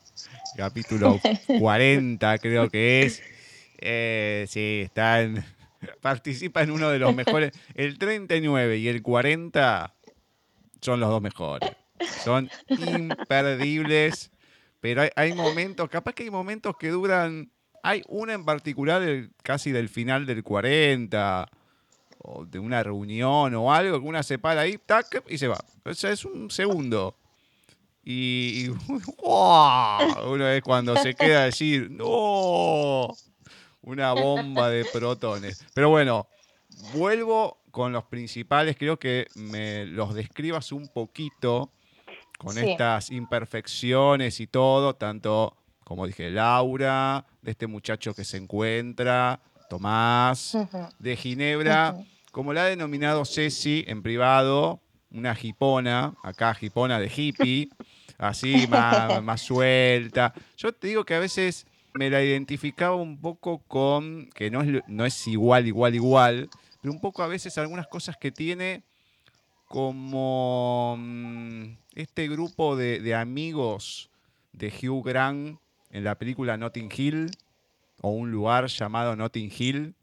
Capítulo 40 creo que es. Eh, sí, está en, participa en uno de los mejores. El 39 y el 40 son los dos mejores. Son imperdibles, pero hay, momentos, capaz que hay momentos que duran... Hay una en particular casi del final del 40 o de una reunión o algo, que una se para ahí, tac, y se va. O sea, es un segundo. Y, uno es cuando se queda a decir, no, una bomba de protones. Pero bueno, vuelvo con los principales, creo que me los describas un poquito con estas imperfecciones y todo, tanto como dije, Laura, de este muchacho que se encuentra, Tomás, de Ginebra, como la ha denominado Ceci en privado, una jipona, acá jipona de hippie, así más, más suelta. Yo te digo que a veces me la identificaba un poco con, que no es, no es igual, igual, igual, pero un poco a veces algunas cosas que tiene como mm, este grupo de, de amigos de Hugh Grant en la película Notting Hill, o un lugar llamado Notting Hill,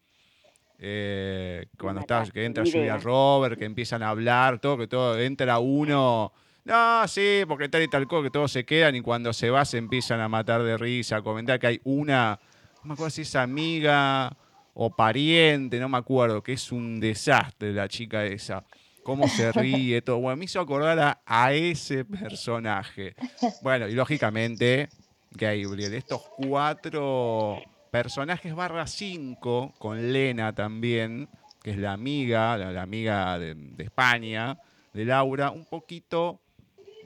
eh, cuando estás, que entra Julia Robert, que empiezan a hablar, todo, que todo, entra uno, no, sí, porque tal y tal cosa, que todos se quedan y cuando se va se empiezan a matar de risa, a comentar que hay una, no me acuerdo si es amiga o pariente, no me acuerdo, que es un desastre la chica esa. Cómo se ríe, todo. Bueno, me hizo acordar a, a ese personaje. Bueno, y lógicamente, Gabriel, estos cuatro personajes barra 5, con Lena también, que es la amiga, la, amiga de, España, de Laura, un poquito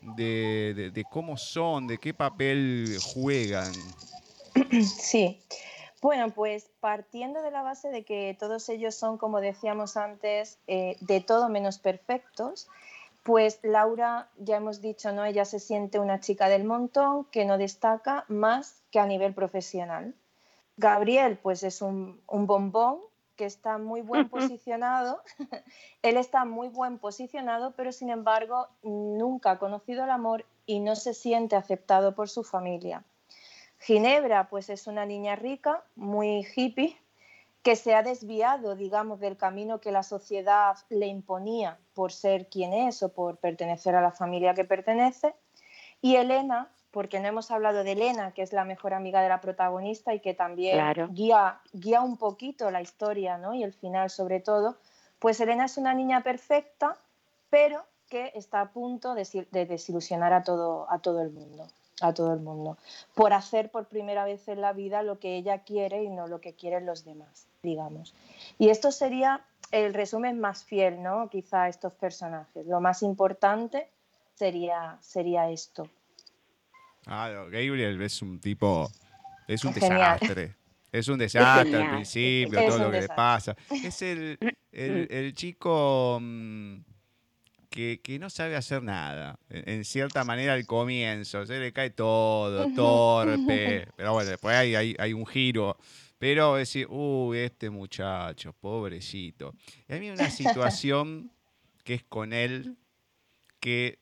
de, cómo son, de qué papel juegan.
Sí. Bueno, pues partiendo de la base de que todos ellos son, como decíamos antes, eh, de todo menos perfectos, pues Laura, ya hemos dicho, ¿no? Ella se siente una chica del montón que no destaca más que a nivel profesional. Gabriel, pues es un, bombón que está muy buen posicionado. Él está muy buen posicionado, pero sin embargo nunca ha conocido el amor y no se siente aceptado por su familia. Ginebra, pues es una niña rica, muy hippie, que se ha desviado, digamos, del camino que la sociedad le imponía por ser quien es o por pertenecer a la familia que pertenece. Y Elena, porque no hemos hablado de Elena, que es la mejor amiga de la protagonista y que también guía, guía un poquito la historia ¿no? y el final sobre todo, pues Elena es una niña perfecta, pero que está a punto de, desilusionar a todo, a todo el mundo a todo el mundo, por hacer por primera vez en la vida lo que ella quiere y no lo que quieren los demás, digamos. Y esto sería el resumen más fiel, ¿no? Quizá a estos personajes. Lo más importante sería, sería esto.
Ah, Gabriel es un tipo, es un desastre. Es un desastre al principio, todo lo que le pasa. Es el, el, chico mm, que, que, no sabe hacer nada. En, cierta manera al comienzo, se le cae todo, torpe. Pero bueno, después hay, hay, hay un giro. Pero decir, uy, este muchacho, pobrecito. Y a mí hay una situación que es con él que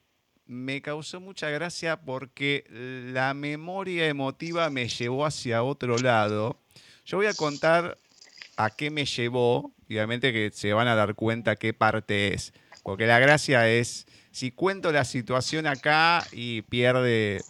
me causó mucha gracia porque la memoria emotiva me llevó hacia otro lado. Yo voy a contar a qué me llevó, obviamente que se van a dar cuenta qué parte es, porque la gracia es, si cuento la situación acá y pierde,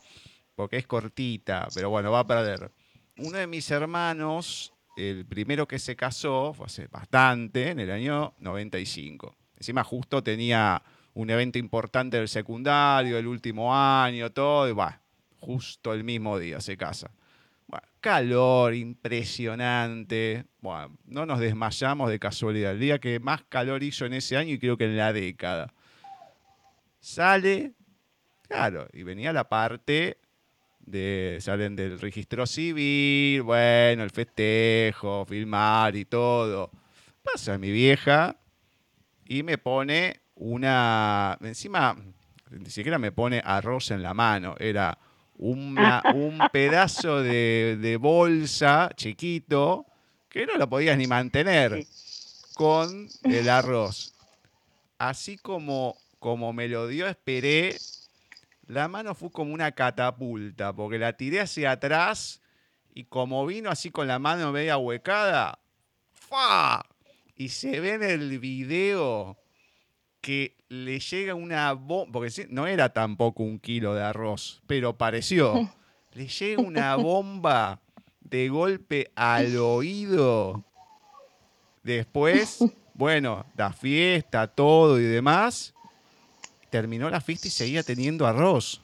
porque es cortita, pero bueno, va a perder. Uno de mis hermanos, el primero que se casó, fue hace bastante, en el año 95. Encima justo tenía un evento importante del secundario, el último año, todo, y va, justo el mismo día se casa. Bueno, calor impresionante. Bueno, no nos desmayamos de casualidad. El día que más calor hizo en ese año y creo que en la década. Sale, claro, y venía la parte de, salen del registro civil, bueno, el festejo, filmar y todo. Pasa mi vieja y me pone una, encima, ni siquiera me pone arroz en la mano, era una, un pedazo de, bolsa chiquito que no lo podías ni mantener con el arroz. Así como, como me lo dio, esperé. La mano fue como una catapulta, porque la tiré hacia atrás y como vino así con la mano media huecada, ¡fa! Y se ve en el video que le llega una bomba, porque no era tampoco un kilo de arroz, pero pareció. Le llega una bomba de golpe al oído. Después, bueno, la fiesta, todo y demás. Terminó la fiesta y seguía teniendo arroz.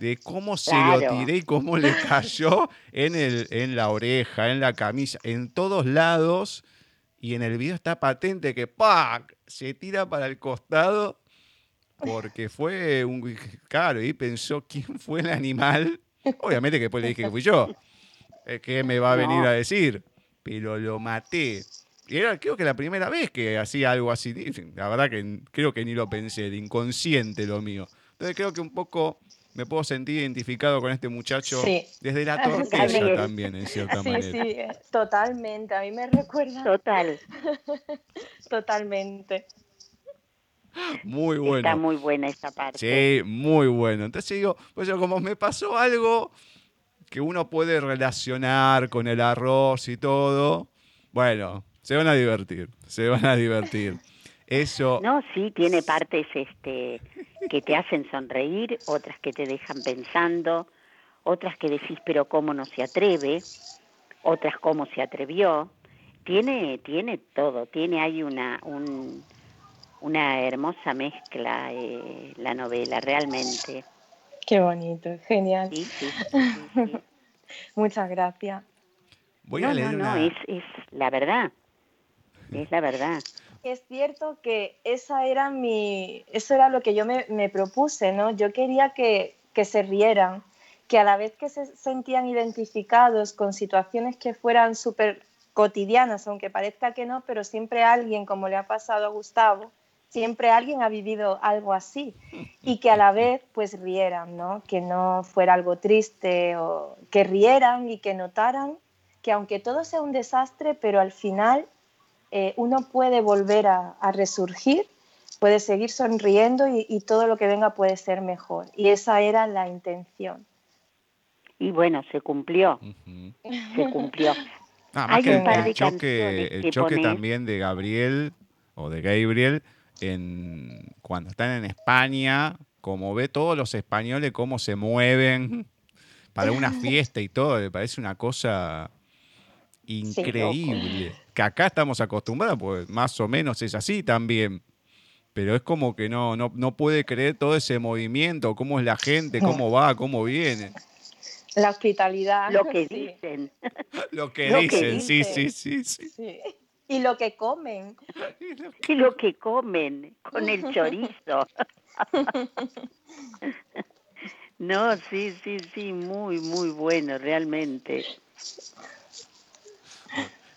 De cómo se lo tiré y cómo le cayó en, el, en la oreja, en la camisa, en todos lados. Y en el video está patente que ¡pac! se tira para el costado porque fue un. Claro, y pensó quién fue el animal. Obviamente que después le dije que fui yo. ¿Qué me va a venir a decir? Pero lo maté. Y era creo que la primera vez que hacía algo así. La verdad que creo que ni lo pensé, el inconsciente lo mío. Entonces creo que un poco me puedo sentir identificado con este muchacho desde la torpeza también, en cierta
sí,
manera.
Sí, totalmente. A mí me recuerda.
Total.
totalmente.
Muy bueno.
Está muy buena esta parte.
Sí, muy bueno. Entonces digo, pues yo como me pasó algo que uno puede relacionar con el arroz y todo, bueno, se van a divertir, se van a divertir. Eso.
No, sí, tiene partes este, que te hacen sonreír, otras que te dejan pensando, otras que decís, pero cómo no se atreve, otras cómo se atrevió. Tiene, tiene todo, tiene ahí una, una hermosa mezcla eh, la novela, realmente.
Qué bonito, genial.
Sí, sí,
Muchas gracias.
Voy a leer
no, no, es, es la verdad, es la verdad
es cierto que esa era mi, eso era lo que yo me, propuse, ¿no? Yo quería que, se rieran, que a la vez que se sentían identificados con situaciones que fueran súper cotidianas, aunque parezca que no, pero siempre alguien, como le ha pasado a Gustavo, siempre alguien ha vivido algo así y que a la vez pues rieran, ¿no? Que no fuera algo triste o que rieran y que notaran que aunque todo sea un desastre, pero al final eh, uno puede volver a, resurgir, puede seguir sonriendo y, todo lo que venga puede ser mejor. Y esa era la intención.
Y bueno, se cumplió. Se cumplió.
Hay que el, choque, el choque también de Gabriel o de Gabriel en, cuando están en España, como ve todos los españoles cómo se mueven para una fiesta y todo, le parece una cosa increíble. que acá estamos acostumbrados, pues más o menos es así también. Pero es como que no, no, no puede creer todo ese movimiento, cómo es la gente, cómo va, cómo viene.
La hospitalidad.
Lo que dicen.
lo que dicen, sí, sí, sí, sí,
Y lo que comen.
Y lo que comen con el chorizo. no, sí, sí, sí, muy, muy bueno, realmente.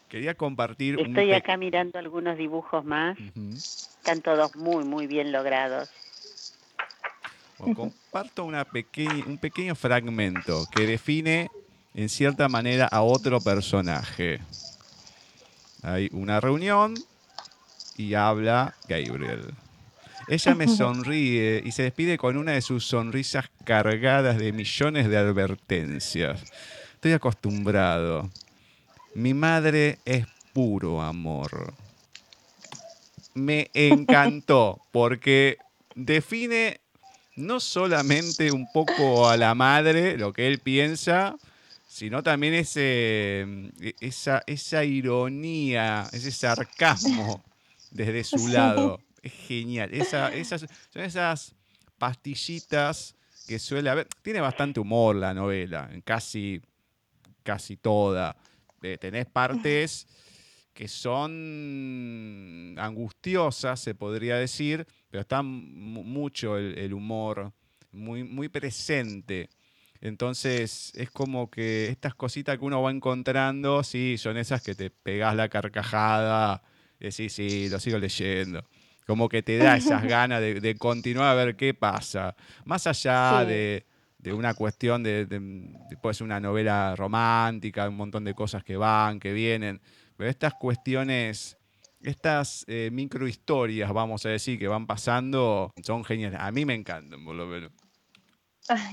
Quería compartir.
Estoy acá mirando algunos dibujos más. Están todos muy, muy bien logrados.
comparto una un pequeño fragmento que define en cierta manera a otro personaje. Hay una reunión y habla Gabriel. Ella me sonríe y se despide con una de sus sonrisas cargadas de millones de advertencias. Estoy acostumbrado. Mi madre es puro amor. Me encantó porque define no solamente un poco a la madre, lo que él piensa, sino también ese, esa, esa ironía, ese sarcasmo desde su lado. Es genial. esas, son esas pastillitas que suele haber. Tiene bastante humor la novela, en casi, casi toda. Eh, tenés partes que son angustiosas, se podría decir, pero está mucho el, humor, muy, muy presente. Entonces es como que estas cositas que uno va encontrando, sí, son esas que te pegas la carcajada, decís, sí, lo sigo leyendo. Como que te da esas ganas de, continuar a ver qué pasa. Más allá de, una cuestión de, de, puede ser una novela romántica, un montón de cosas que van, que vienen, pero estas cuestiones estas eh, microhistorias, vamos a decir, que van pasando, son geniales. A mí me encantan, por lo menos.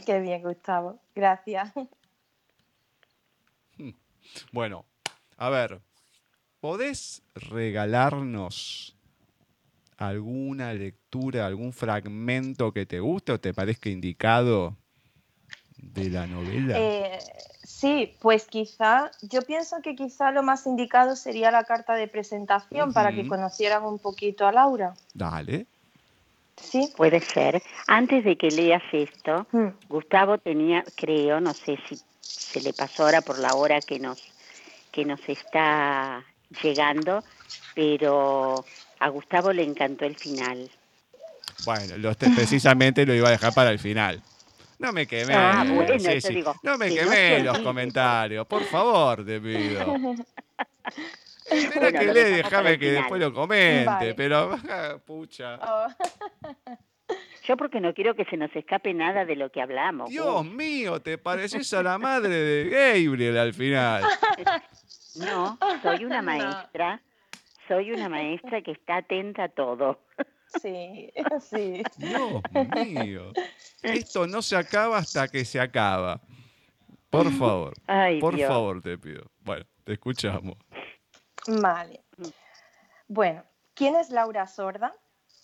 qué bien, Gustavo. Gracias.
Bueno, a ver, ¿podés regalarnos alguna lectura, algún fragmento que te guste o te parezca indicado de la novela?
Eh, Sí, pues quizá, yo pienso que quizá lo más indicado sería la carta de presentación para que conocieran un poquito a Laura.
Dale.
Sí. Puede ser. Antes de que leas esto, mm. Gustavo tenía, creo, no sé si se le pasó ahora por la hora que nos, que nos está llegando, pero a Gustavo le encantó el final.
Bueno, lo, precisamente lo iba a dejar para el final. No me quemé. Ah, no me quemé los comentarios, por favor, te pido. Espera que le déjame que después lo comente, pero pucha. Oh.
Yo porque no quiero que se nos escape nada de lo que hablamos.
Dios mío, te pareces a la madre de Gabriel al final.
No, soy una maestra. Soy una maestra que está atenta a todo.
Sí, sí.
Dios mío. Esto no se acaba hasta que se acaba. Por favor. por favor, te pido. Bueno, te escuchamos.
Vale. Bueno, ¿quién es Laura Sorda?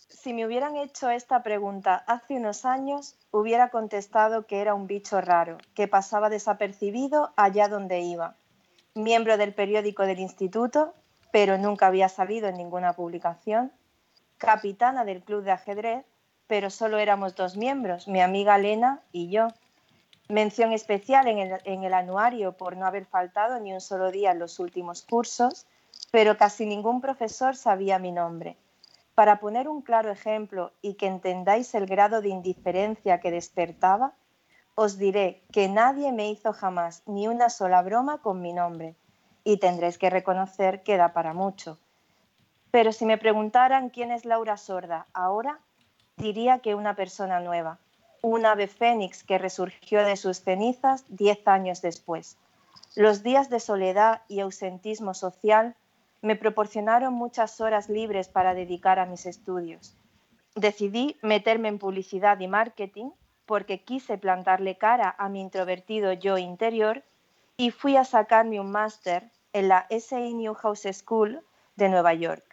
Si me hubieran hecho esta pregunta hace unos años, hubiera contestado que era un bicho raro, que pasaba desapercibido allá donde iba. Miembro del periódico del instituto, pero nunca había salido en ninguna publicación capitana del club de ajedrez, pero solo éramos dos miembros, mi amiga Lena y yo. Mención especial en el, anuario por no haber faltado ni un solo día en los últimos cursos, pero casi ningún profesor sabía mi nombre. Para poner un claro ejemplo y que entendáis el grado de indiferencia que despertaba, os diré que nadie me hizo jamás ni una sola broma con mi nombre, y tendréis que reconocer que da para mucho pero si me preguntaran quién es Laura Sorda ahora, diría que una persona nueva, un ave fénix que resurgió de sus cenizas diez años después. Los días de soledad y ausentismo social me proporcionaron muchas horas libres para dedicar a mis estudios. Decidí meterme en publicidad y marketing porque quise plantarle cara a mi introvertido yo interior y fui a sacarme un máster en la SA Newhouse School de Nueva York.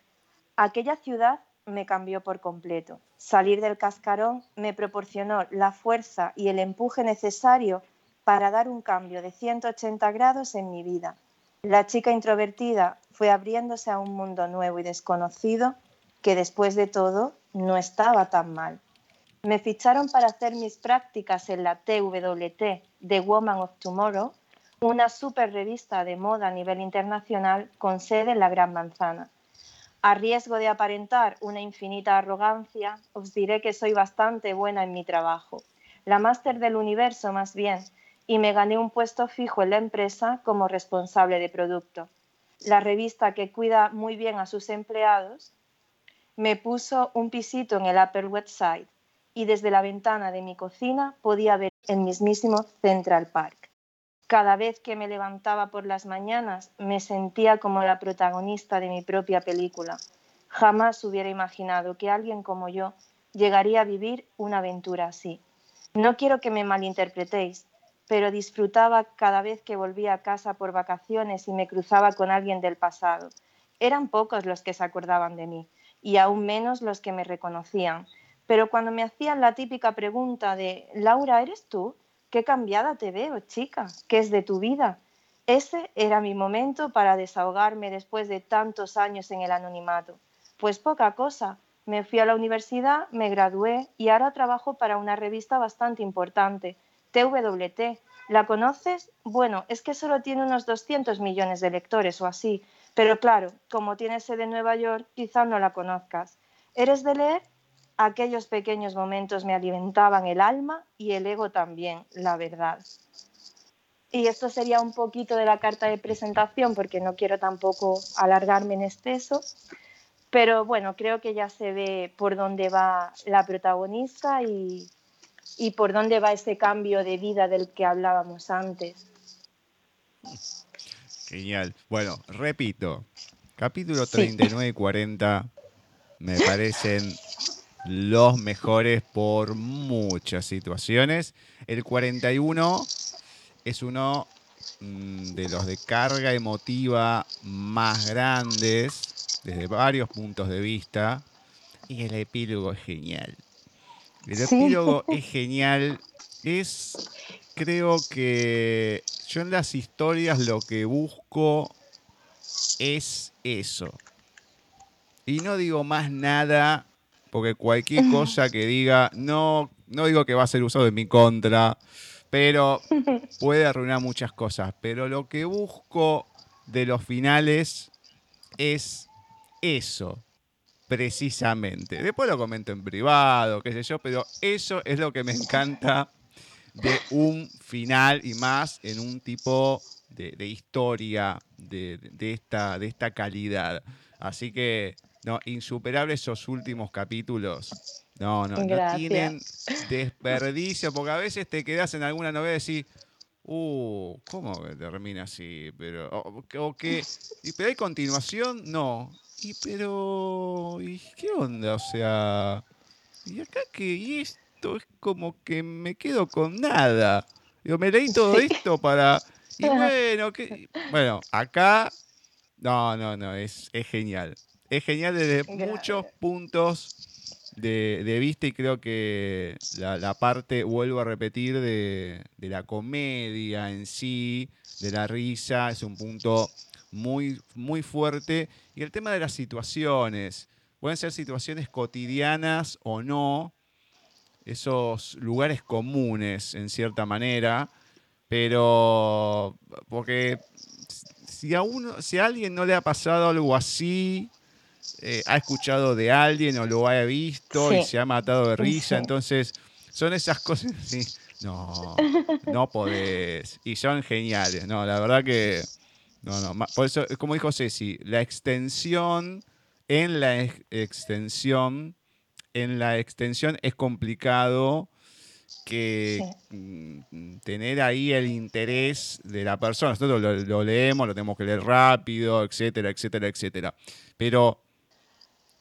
Aquella ciudad me cambió por completo. Salir del cascarón me proporcionó la fuerza y el empuje necesario para dar un cambio de 180 grados en mi vida. La chica introvertida fue abriéndose a un mundo nuevo y desconocido que después de todo no estaba tan mal. Me ficharon para hacer mis prácticas en la TWT, The Woman of Tomorrow, una super revista de moda a nivel internacional con sede en la Gran Manzana. A riesgo de aparentar una infinita arrogancia, os diré que soy bastante buena en mi trabajo, la máster del universo más bien, y me gané un puesto fijo en la empresa como responsable de producto. La revista que cuida muy bien a sus empleados me puso un pisito en el Upper West Side y desde la ventana de mi cocina podía ver el mismísimo Central Park. Cada vez que me levantaba por las mañanas me sentía como la protagonista de mi propia película. Jamás hubiera imaginado que alguien como yo llegaría a vivir una aventura así. No quiero que me malinterpretéis, pero disfrutaba cada vez que volvía a casa por vacaciones y me cruzaba con alguien del pasado. Eran pocos los que se acordaban de mí y aún menos los que me reconocían. Pero cuando me hacían la típica pregunta de, Laura, ¿eres tú? Qué cambiada te veo, chica, ¿qué es de tu vida? Ese era mi momento para desahogarme después de tantos años en el anonimato. Pues poca cosa. Me fui a la universidad, me gradué y ahora trabajo para una revista bastante importante, TWT. ¿La conoces? Bueno, es que solo tiene unos 200 millones de lectores o así, pero claro, como tiene sede en Nueva York, quizá no la conozcas. ¿Eres de leer? Aquellos pequeños momentos me alimentaban el alma y el ego también, la verdad. Y esto sería un poquito de la carta de presentación, porque no quiero tampoco alargarme en exceso. Pero bueno, creo que ya se ve por dónde va la protagonista y, y por dónde va ese cambio de vida del que hablábamos antes.
Genial. Bueno, repito, capítulo 39 y 40 me parecen los mejores por muchas situaciones. El 41 es uno mm, de los de carga emotiva más grandes desde varios puntos de vista y el epílogo es genial. El epílogo es genial. Es, creo que yo en las historias lo que busco es eso. Y no digo más nada, porque cualquier cosa que diga, no, no digo que va a ser usado en mi contra, pero puede arruinar muchas cosas. Pero lo que busco de los finales es eso precisamente. Después lo comento en privado, qué sé yo, pero eso es lo que me encanta de un final y más en un tipo de, historia de, esta, de esta calidad. Así que, no, insuperables esos últimos capítulos. No, no, no tienen desperdicio, porque a veces te quedas en alguna novela y decís, uh, ¿cómo termina así? Pero, o, que, pero hay continuación, no. Y pero, ¿y qué onda? O sea, y acá que y esto es como que me quedo con nada. Yo me leí todo esto para. Y bueno, que, bueno, acá. No, no, no, es, es genial. Es genial desde muchos puntos de, vista y creo que la, parte, vuelvo a repetir, de, de la comedia en sí, de la risa, es un punto muy, muy fuerte. Y el tema de las situaciones, pueden ser situaciones cotidianas o no, esos lugares comunes en cierta manera, pero porque si a, uno, si a alguien no le ha pasado algo así, eh, ha escuchado de alguien o lo ha visto y se ha matado de risa, entonces son esas cosas así. No, no podés. Y son geniales, no, la verdad que no, no. Por eso, como dijo Ceci, la extensión, en la extensión, en la extensión es complicado que mm, tener ahí el interés de la persona. Nosotros lo, leemos, lo tenemos que leer rápido, etcétera, etcétera, etcétera. Pero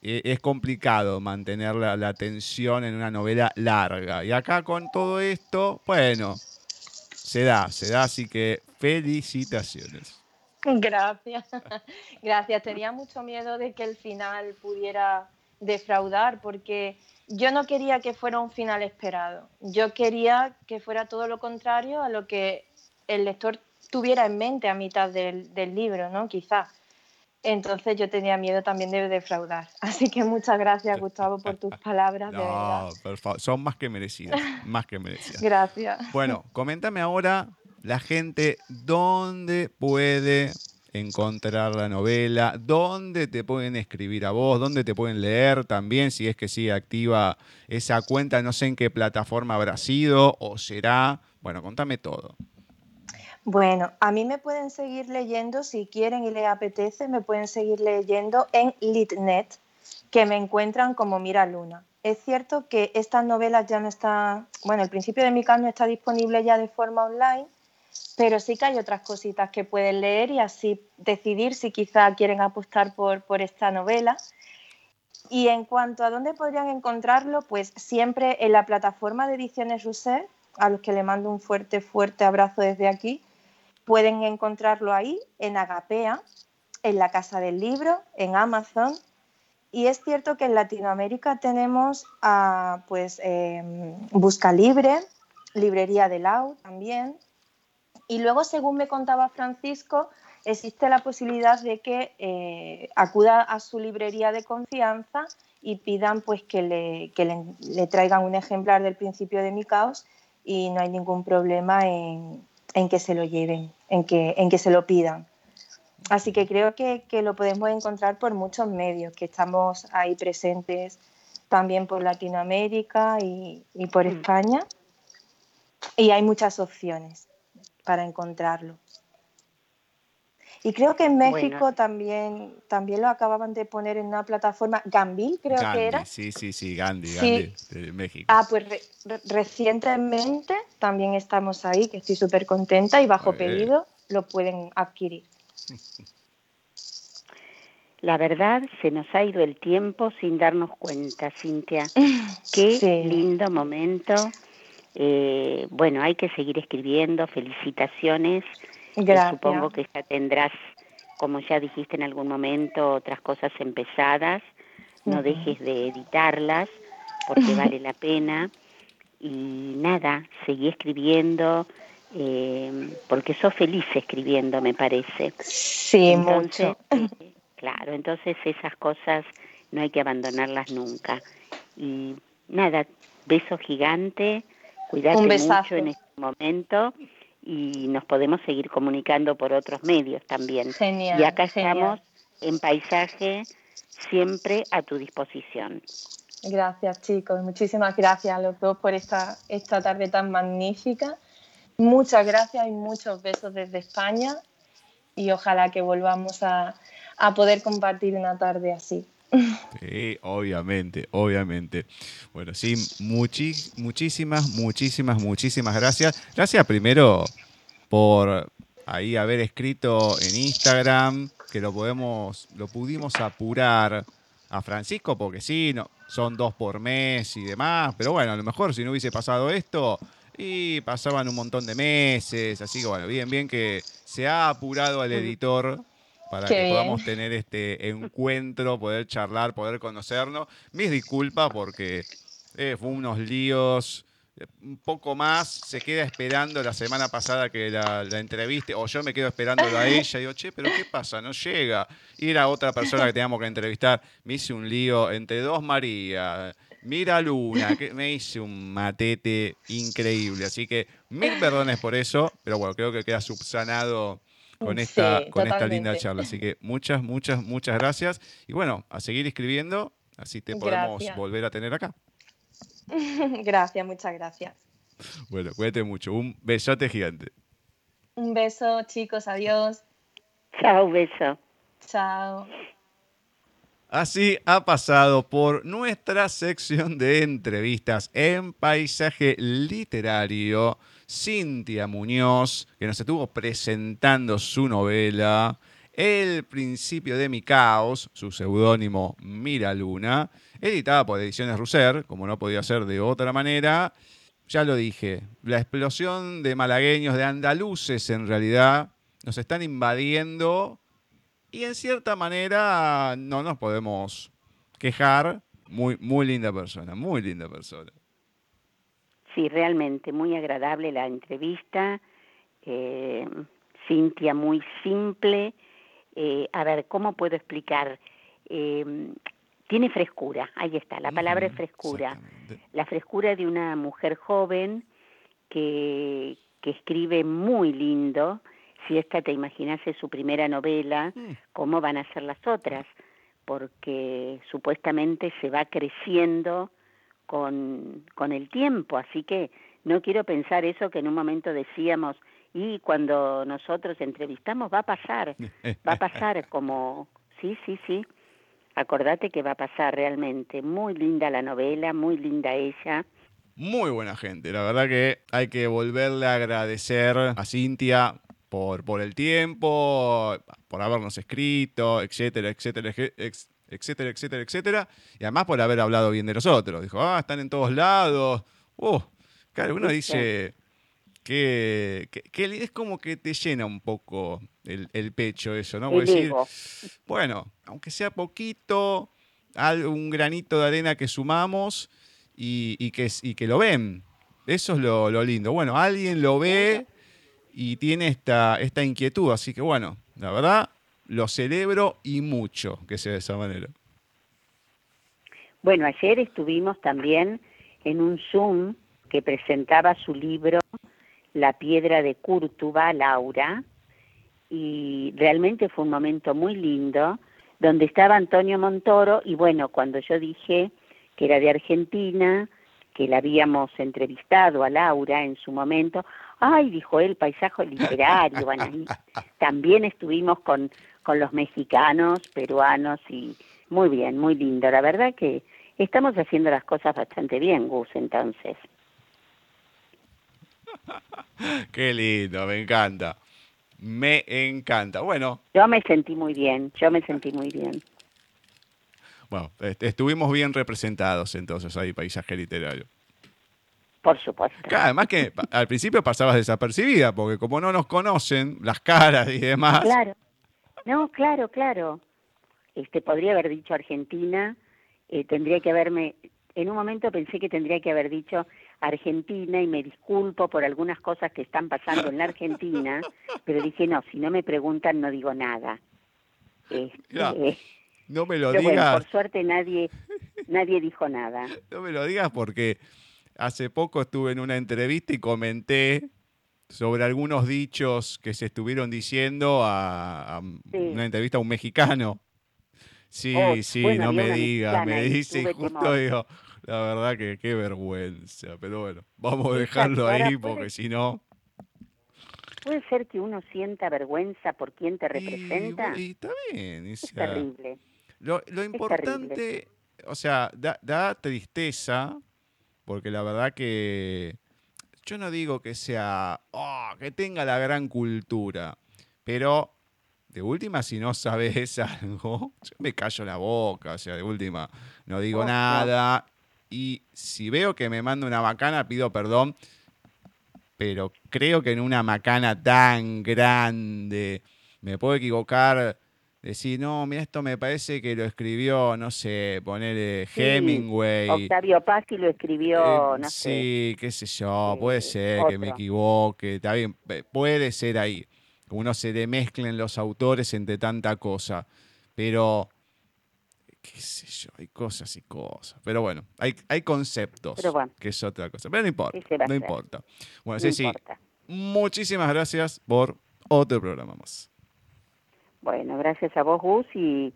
es complicado mantener la, la atención en una novela larga. Y acá con todo esto, bueno, se da, se da, así que felicitaciones.
Gracias, gracias. Tenía mucho miedo de que el final pudiera defraudar porque yo no quería que fuera un final esperado. Yo quería que fuera todo lo contrario a lo que el lector tuviera en mente a mitad del, libro, ¿no? Quizás. Entonces yo tenía miedo también de defraudar. Así que muchas gracias, Gustavo, por tus palabras. No,
por favor, son más que merecidas, más que merecidas.
Gracias.
Bueno, coméntame ahora la gente dónde puede encontrar la novela, dónde te pueden escribir a vos, dónde te pueden leer también, si es que sigue activa esa cuenta, no sé en qué plataforma habrá sido o será. Bueno, contame todo.
Bueno, a mí me pueden seguir leyendo, si quieren y les apetece, me pueden seguir leyendo en Litnet, que me encuentran como Mira Luna. Es cierto que estas novelas ya no están, bueno, el principio de mi caso no está disponible ya de forma online, pero sí que hay otras cositas que pueden leer y así decidir si quizá quieren apostar por, esta novela. Y en cuanto a dónde podrían encontrarlo, pues siempre en la plataforma de Ediciones Rousset, a los que le mando un fuerte, fuerte abrazo desde aquí, pueden encontrarlo ahí, en Agapea, en la Casa del Libro, en Amazon. Y es cierto que en Latinoamérica tenemos a pues, em, Busca Libre, Librería de Lau también. Y luego, según me contaba Francisco, existe la posibilidad de que eh, acuda a su librería de confianza y pidan pues, que, le, le, traigan un ejemplar del principio de mi caos y no hay ningún problema en, que se lo lleven, en que, en que se lo pidan. Así que creo que, lo podemos encontrar por muchos medios, que estamos ahí presentes también por Latinoamérica y, y por mm. España. Y hay muchas opciones para encontrarlo. Y creo que en México también, también lo acababan de poner en una plataforma, Gambil creo que era.
Sí, sí, sí, Gandhi, Gandhi de México.
Ah, pues recientemente también estamos ahí, que estoy súper contenta y bajo pedido lo pueden adquirir.
La verdad, se nos ha ido el tiempo sin darnos cuenta, Cintia. Qué lindo momento. Eh, bueno, hay que seguir escribiendo. Felicitaciones supongo que ya tendrás, como ya dijiste en algún momento, otras cosas empezadas. No dejes de editarlas porque vale la pena. Y nada, seguí escribiendo eh, porque sos feliz escribiendo, me parece.
Sí, mucho.
Eh, claro, entonces esas cosas no hay que abandonarlas nunca. Y nada, beso gigante, cuídate mucho en este momento y nos podemos seguir comunicando por otros medios también.
Genial,
y acá estamos en paisaje siempre a tu disposición.
Gracias chicos, muchísimas gracias a los dos por esta, esta tarde tan magnífica. Muchas gracias y muchos besos desde España y ojalá que volvamos a, a poder compartir una tarde así.
Sí, obviamente, obviamente. Bueno, sí, muchísimas, muchísimas, muchísimas gracias. Gracias primero por ahí haber escrito en Instagram, que lo podemos, lo pudimos apurar a Francisco, porque sí, no, son dos por mes y demás, pero bueno, a lo mejor si no hubiese pasado esto, y pasaban un montón de meses, así que bueno, bien, bien que se ha apurado al editor para que podamos tener este encuentro, poder charlar, poder conocernos. Mis disculpas porque eh, fue unos líos, un poco más, se queda esperando la semana pasada que la, la entreviste, o yo me quedo esperándolo a ella y digo, che, pero ¿qué pasa? No llega. Y era otra persona que teníamos que entrevistar, me hice un lío entre dos María, Mira Luna, que me hice un matete increíble. Así que mil perdones por eso, pero bueno, creo que queda subsanado con esta, con esta linda charla. Así que muchas, muchas, muchas gracias. Y bueno, a seguir escribiendo, así te podemos volver a tener acá.
gracias, muchas gracias.
Bueno, cuídate mucho. Un besote gigante.
Un beso, chicos. Adiós.
Chao, beso.
Chao.
Así ha pasado por nuestra sección de entrevistas en paisaje literario Cintia Muñoz, que nos estuvo presentando su novela El principio de mi caos, su seudónimo Mira Luna, editada por Ediciones Russer, como no podía ser de otra manera. Ya lo dije, la explosión de malagueños, de andaluces en realidad, nos están invadiendo y en cierta manera no nos podemos quejar. Muy, muy linda persona, muy linda persona.
Sí, realmente, muy agradable la entrevista. Eh, Cintia, muy simple. Eh, a ver, ¿cómo puedo explicar? Eh, tiene frescura, ahí está, la palabra es frescura. La frescura de una mujer joven que, que escribe muy lindo. Si esta te imaginase su primera novela, mm. ¿cómo van a ser las otras? Porque supuestamente se va creciendo con, con el tiempo, así que no quiero pensar eso que en un momento decíamos, y cuando nosotros entrevistamos va a pasar, va a pasar como, sí, sí, sí, acordate que va a pasar realmente, muy linda la novela, muy linda ella.
Muy buena gente, la verdad que hay que volverle a agradecer a Cintia por, por el tiempo, por habernos escrito, etcétera, etcétera, etcétera, etcétera, etcétera. Y además por haber hablado bien de nosotros. Dijo, ah, están en todos lados. Uh, claro, uno dice que, es como que te llena un poco el, pecho eso, ¿no? decir, bueno, aunque sea poquito, un granito de arena que sumamos y, que, y que lo ven. Eso es lo, lo, lindo. Bueno, alguien lo ve y tiene esta, esta inquietud, así que bueno, la verdad, lo celebro y mucho que sea de esa manera.
Bueno, ayer estuvimos también en un Zoom que presentaba su libro La piedra de Cúrtuba, Laura, y realmente fue un momento muy lindo, donde estaba Antonio Montoro, y bueno, cuando yo dije que era de Argentina, que la habíamos entrevistado a Laura en su momento, ay, dijo él, paisaje literario, también estuvimos con, con los mexicanos, peruanos, y muy bien, muy lindo, la verdad que estamos haciendo las cosas bastante bien, Gus, entonces.
Qué lindo, me encanta. Me encanta. Bueno.
Yo me sentí muy bien, yo me sentí muy bien.
Bueno, estuvimos bien representados entonces ahí, paisaje literario.
Por supuesto.
además que al principio pasabas desapercibida, porque como no nos conocen las caras y demás.
Claro. No, claro, claro. Este podría haber dicho Argentina, eh, tendría que haberme, en un momento pensé que tendría que haber dicho Argentina y me disculpo por algunas cosas que están pasando en la Argentina, pero dije, no, si no me preguntan no digo nada.
Este, no me lo digas.
por suerte nadie, nadie dijo nada.
No me lo digas porque hace poco estuve en una entrevista y comenté sobre algunos dichos que se estuvieron diciendo a, una entrevista a un mexicano. Sí, oh, sí, no me digas, me dice y justo digo, la verdad que qué vergüenza, pero bueno, vamos a dejarlo ahí porque si no...
¿Puede ser que uno sienta vergüenza por quien te representa?
Y, está bien.
Es terrible.
Lo, importante, o sea, da, tristeza, porque la verdad que yo no digo que sea, oh, que tenga la gran cultura, pero de última, si no sabes algo, yo me callo la boca, o sea, de última, no digo nada. Y si veo que me manda una macana, pido perdón, pero creo que en una macana tan grande me puedo equivocar, decir, no, mira, esto me parece que lo escribió, no sé, ponerle Hemingway.
Octavio Pazzi lo escribió,
eh, no sé. Sí, qué sé yo, puede ser que me equivoque, está bien, puede ser ahí. Uno se le mezclen los autores entre tanta cosa, pero qué sé yo, hay cosas y cosas. Pero bueno, hay, hay conceptos, que es otra cosa. Pero no importa, no importa. Bueno, sí, sí, muchísimas gracias por otro programa más.
Bueno, gracias a vos, Gus, y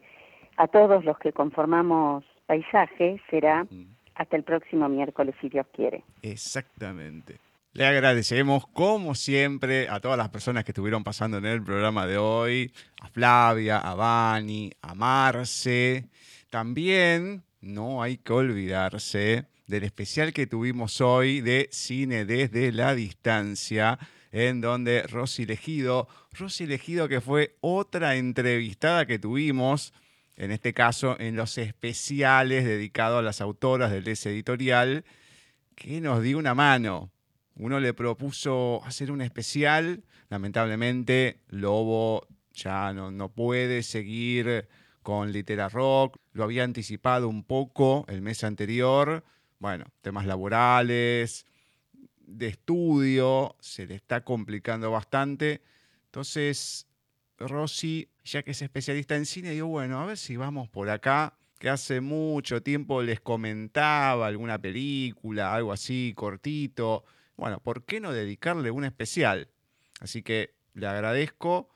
a todos los que conformamos Paisaje. Será hasta el próximo miércoles, si Dios quiere.
Exactamente. Le agradecemos, como siempre, a todas las personas que estuvieron pasando en el programa de hoy, a Flavia, a Vani, a Marce, también no hay que olvidarse del especial que tuvimos hoy de Cine desde la distancia, en donde Rosy Legido, Rosy Legido que fue otra entrevistada que tuvimos, en este caso en los especiales dedicados a las autoras del ese editorial, que nos dio una mano. Uno le propuso hacer un especial, lamentablemente Lobo ya no, no puede seguir con Litera Rock, lo había anticipado un poco el mes anterior, bueno, temas laborales, de estudio, se le está complicando bastante. Entonces, Rosy, ya que es especialista en cine, digo, bueno, a ver si vamos por acá, que hace mucho tiempo les comentaba alguna película, algo así, cortito. Bueno, ¿por qué no dedicarle un especial? Así que le agradezco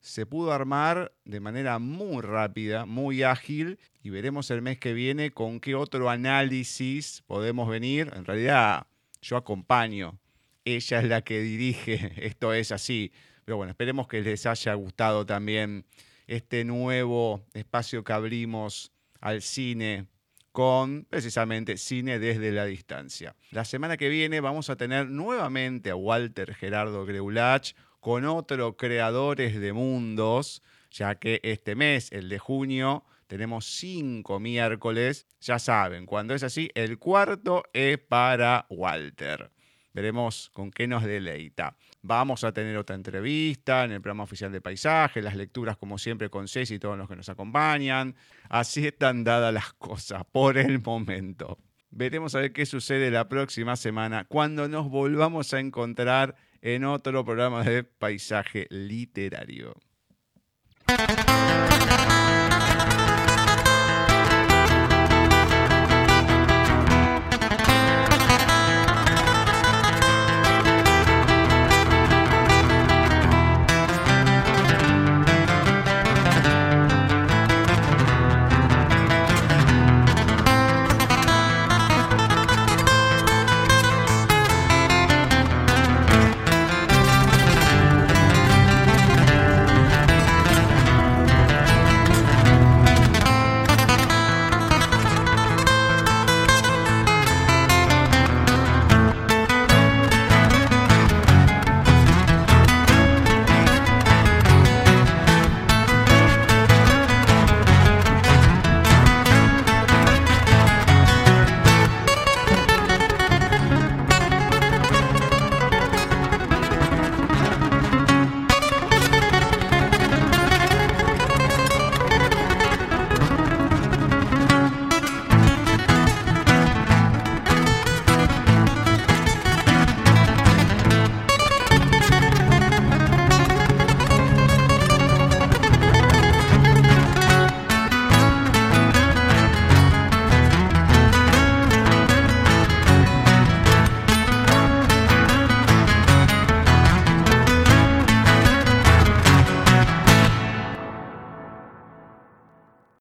se pudo armar de manera muy rápida, muy ágil y veremos el mes que viene con qué otro análisis podemos venir. En realidad yo acompaño, ella es la que dirige, esto es así. Pero bueno, esperemos que les haya gustado también este nuevo espacio que abrimos al cine con precisamente cine desde la distancia. La semana que viene vamos a tener nuevamente a Walter Gerardo Greulach, con otros creadores de mundos, ya que este mes, el de junio, Tenemos cinco miércoles. Ya saben, cuando es así, el cuarto es para Walter. Veremos con qué nos deleita. Vamos a tener otra entrevista en el programa oficial de paisaje, las lecturas como siempre con Ceci y todos los que nos acompañan. Así están dadas las cosas por el momento. Veremos a ver qué sucede la próxima semana cuando nos volvamos a encontrar en otro programa de paisaje literario.